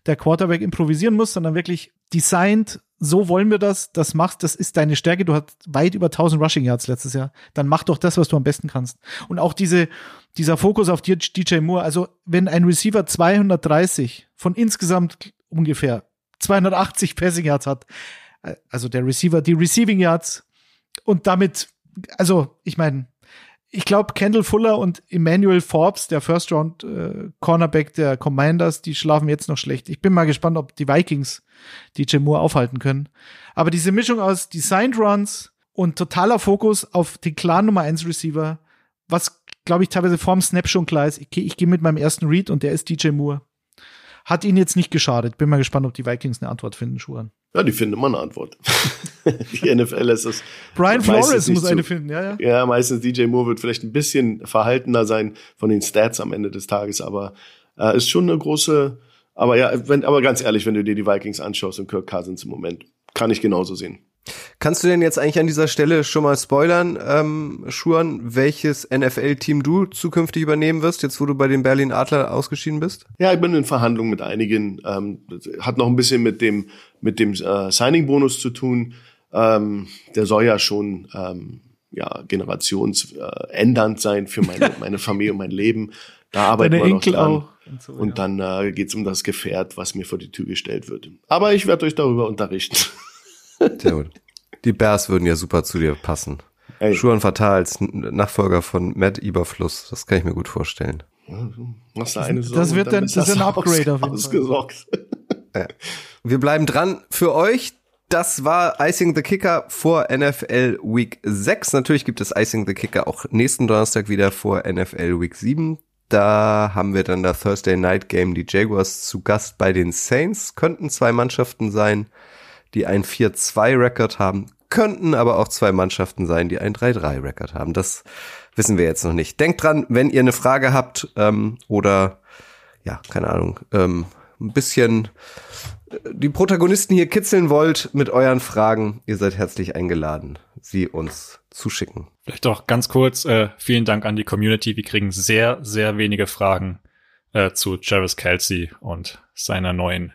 der Quarterback improvisieren muss, sondern wirklich designed, so wollen wir das, das machst, das ist deine Stärke, du hast weit über 1000 Rushing Yards letztes Jahr, dann mach doch das, was du am besten kannst. Und auch diese, dieser Fokus auf DJ Moore, also wenn ein Receiver 230 von insgesamt ungefähr 280 Passing Yards hat, äh, also der Receiver, die Receiving Yards und damit, also ich meine, ich glaube, Kendall Fuller und Emmanuel Forbes, der First Round äh, Cornerback der Commanders, die schlafen jetzt noch schlecht. Ich bin mal gespannt, ob die Vikings DJ Moore aufhalten können. Aber diese Mischung aus Designed Runs und totaler Fokus auf den klaren Nummer 1 Receiver, was glaube ich teilweise vorm Snap schon klar ist. Ich, ich gehe mit meinem ersten Read und der ist DJ Moore. Hat ihnen jetzt nicht geschadet. Bin mal gespannt, ob die Vikings eine Antwort finden, Schuhan. Ja, die finden immer eine Antwort. die NFL ist es. Brian Flores muss eine so- finden, ja, ja. Ja, meistens DJ Moore wird vielleicht ein bisschen verhaltener sein von den Stats am Ende des Tages, aber äh, ist schon eine große. Aber ja, wenn, aber ganz ehrlich, wenn du dir die Vikings anschaust und Kirk Cousins im Moment, kann ich genauso sehen. Kannst du denn jetzt eigentlich an dieser Stelle schon mal spoilern, ähm, Schuan, welches NFL-Team du zukünftig übernehmen wirst, jetzt wo du bei den Berlin Adler ausgeschieden bist? Ja, ich bin in Verhandlungen mit einigen. Ähm, hat noch ein bisschen mit dem mit dem äh, Signing-Bonus zu tun. Ähm, der soll ja schon ähm, ja generationsändernd äh, ändernd sein für meine meine Familie und mein Leben. Da arbeiten Deine wir noch Enkel dran. auch. Und, so, Und ja. dann äh, geht es um das Gefährt, was mir vor die Tür gestellt wird. Aber ich werde euch darüber unterrichten. Sehr gut. Die Bears würden ja super zu dir passen. Ey, Schuan Fatal als Nachfolger von Matt Eberfluss, das kann ich mir gut vorstellen. machst du eine Das wird dann- das ist ein Upgrade auf jeden Fall. Wir bleiben dran für euch. Das war Icing the Kicker vor NFL Week 6. Natürlich gibt es Icing the Kicker auch nächsten Donnerstag wieder vor NFL Week 7. Da haben wir dann das Thursday Night Game die Jaguars zu Gast bei den Saints. Könnten zwei Mannschaften sein, die ein 4-2-Rekord haben. Könnten aber auch zwei Mannschaften sein, die ein 3-3-Rekord haben. Das wissen wir jetzt noch nicht. Denkt dran, wenn ihr eine Frage habt ähm, oder ja, keine Ahnung, ähm, ein bisschen die Protagonisten hier kitzeln wollt mit euren Fragen, ihr seid herzlich eingeladen, sie uns zu schicken. Vielleicht auch ganz kurz, äh, vielen Dank an die Community. Wir kriegen sehr, sehr wenige Fragen äh, zu Jarvis Kelsey und seiner neuen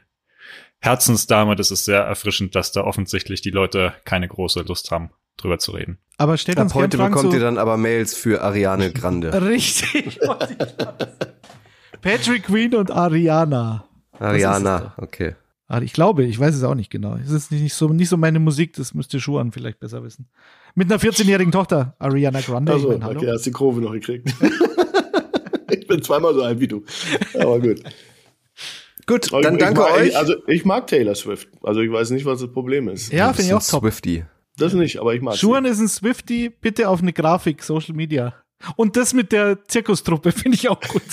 Herzensdame. Das ist sehr erfrischend, dass da offensichtlich die Leute keine große Lust haben, drüber zu reden. Aber stellt Ab uns heute Fragen bekommt zu, ihr dann aber Mails für Ariane Grande. Richtig. wollte ich sagen. Patrick Queen und Ariana. Ariana, okay. Ich glaube, ich weiß es auch nicht genau. Es ist nicht so, nicht so meine Musik, das müsste Schuhan vielleicht besser wissen. Mit einer 14-jährigen Tochter, Ariana Grande. Also, ich mein, hallo. okay, hast die Kurve noch gekriegt. ich bin zweimal so alt wie du. Aber gut. Gut, dann ich danke mag, euch. Ich, also ich mag Taylor Swift. Also ich weiß nicht, was das Problem ist. Ja, finde ich auch top. Swifty. Das nicht, aber ich mag Schuhan ist ein Swifty, bitte auf eine Grafik, Social Media. Und das mit der Zirkustruppe finde ich auch gut.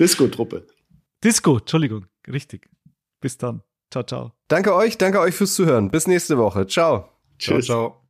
Disco-Truppe. Disco, Entschuldigung, richtig. Bis dann. Ciao, ciao. Danke euch, danke euch fürs Zuhören. Bis nächste Woche. Ciao. Tschüss. Ciao, ciao.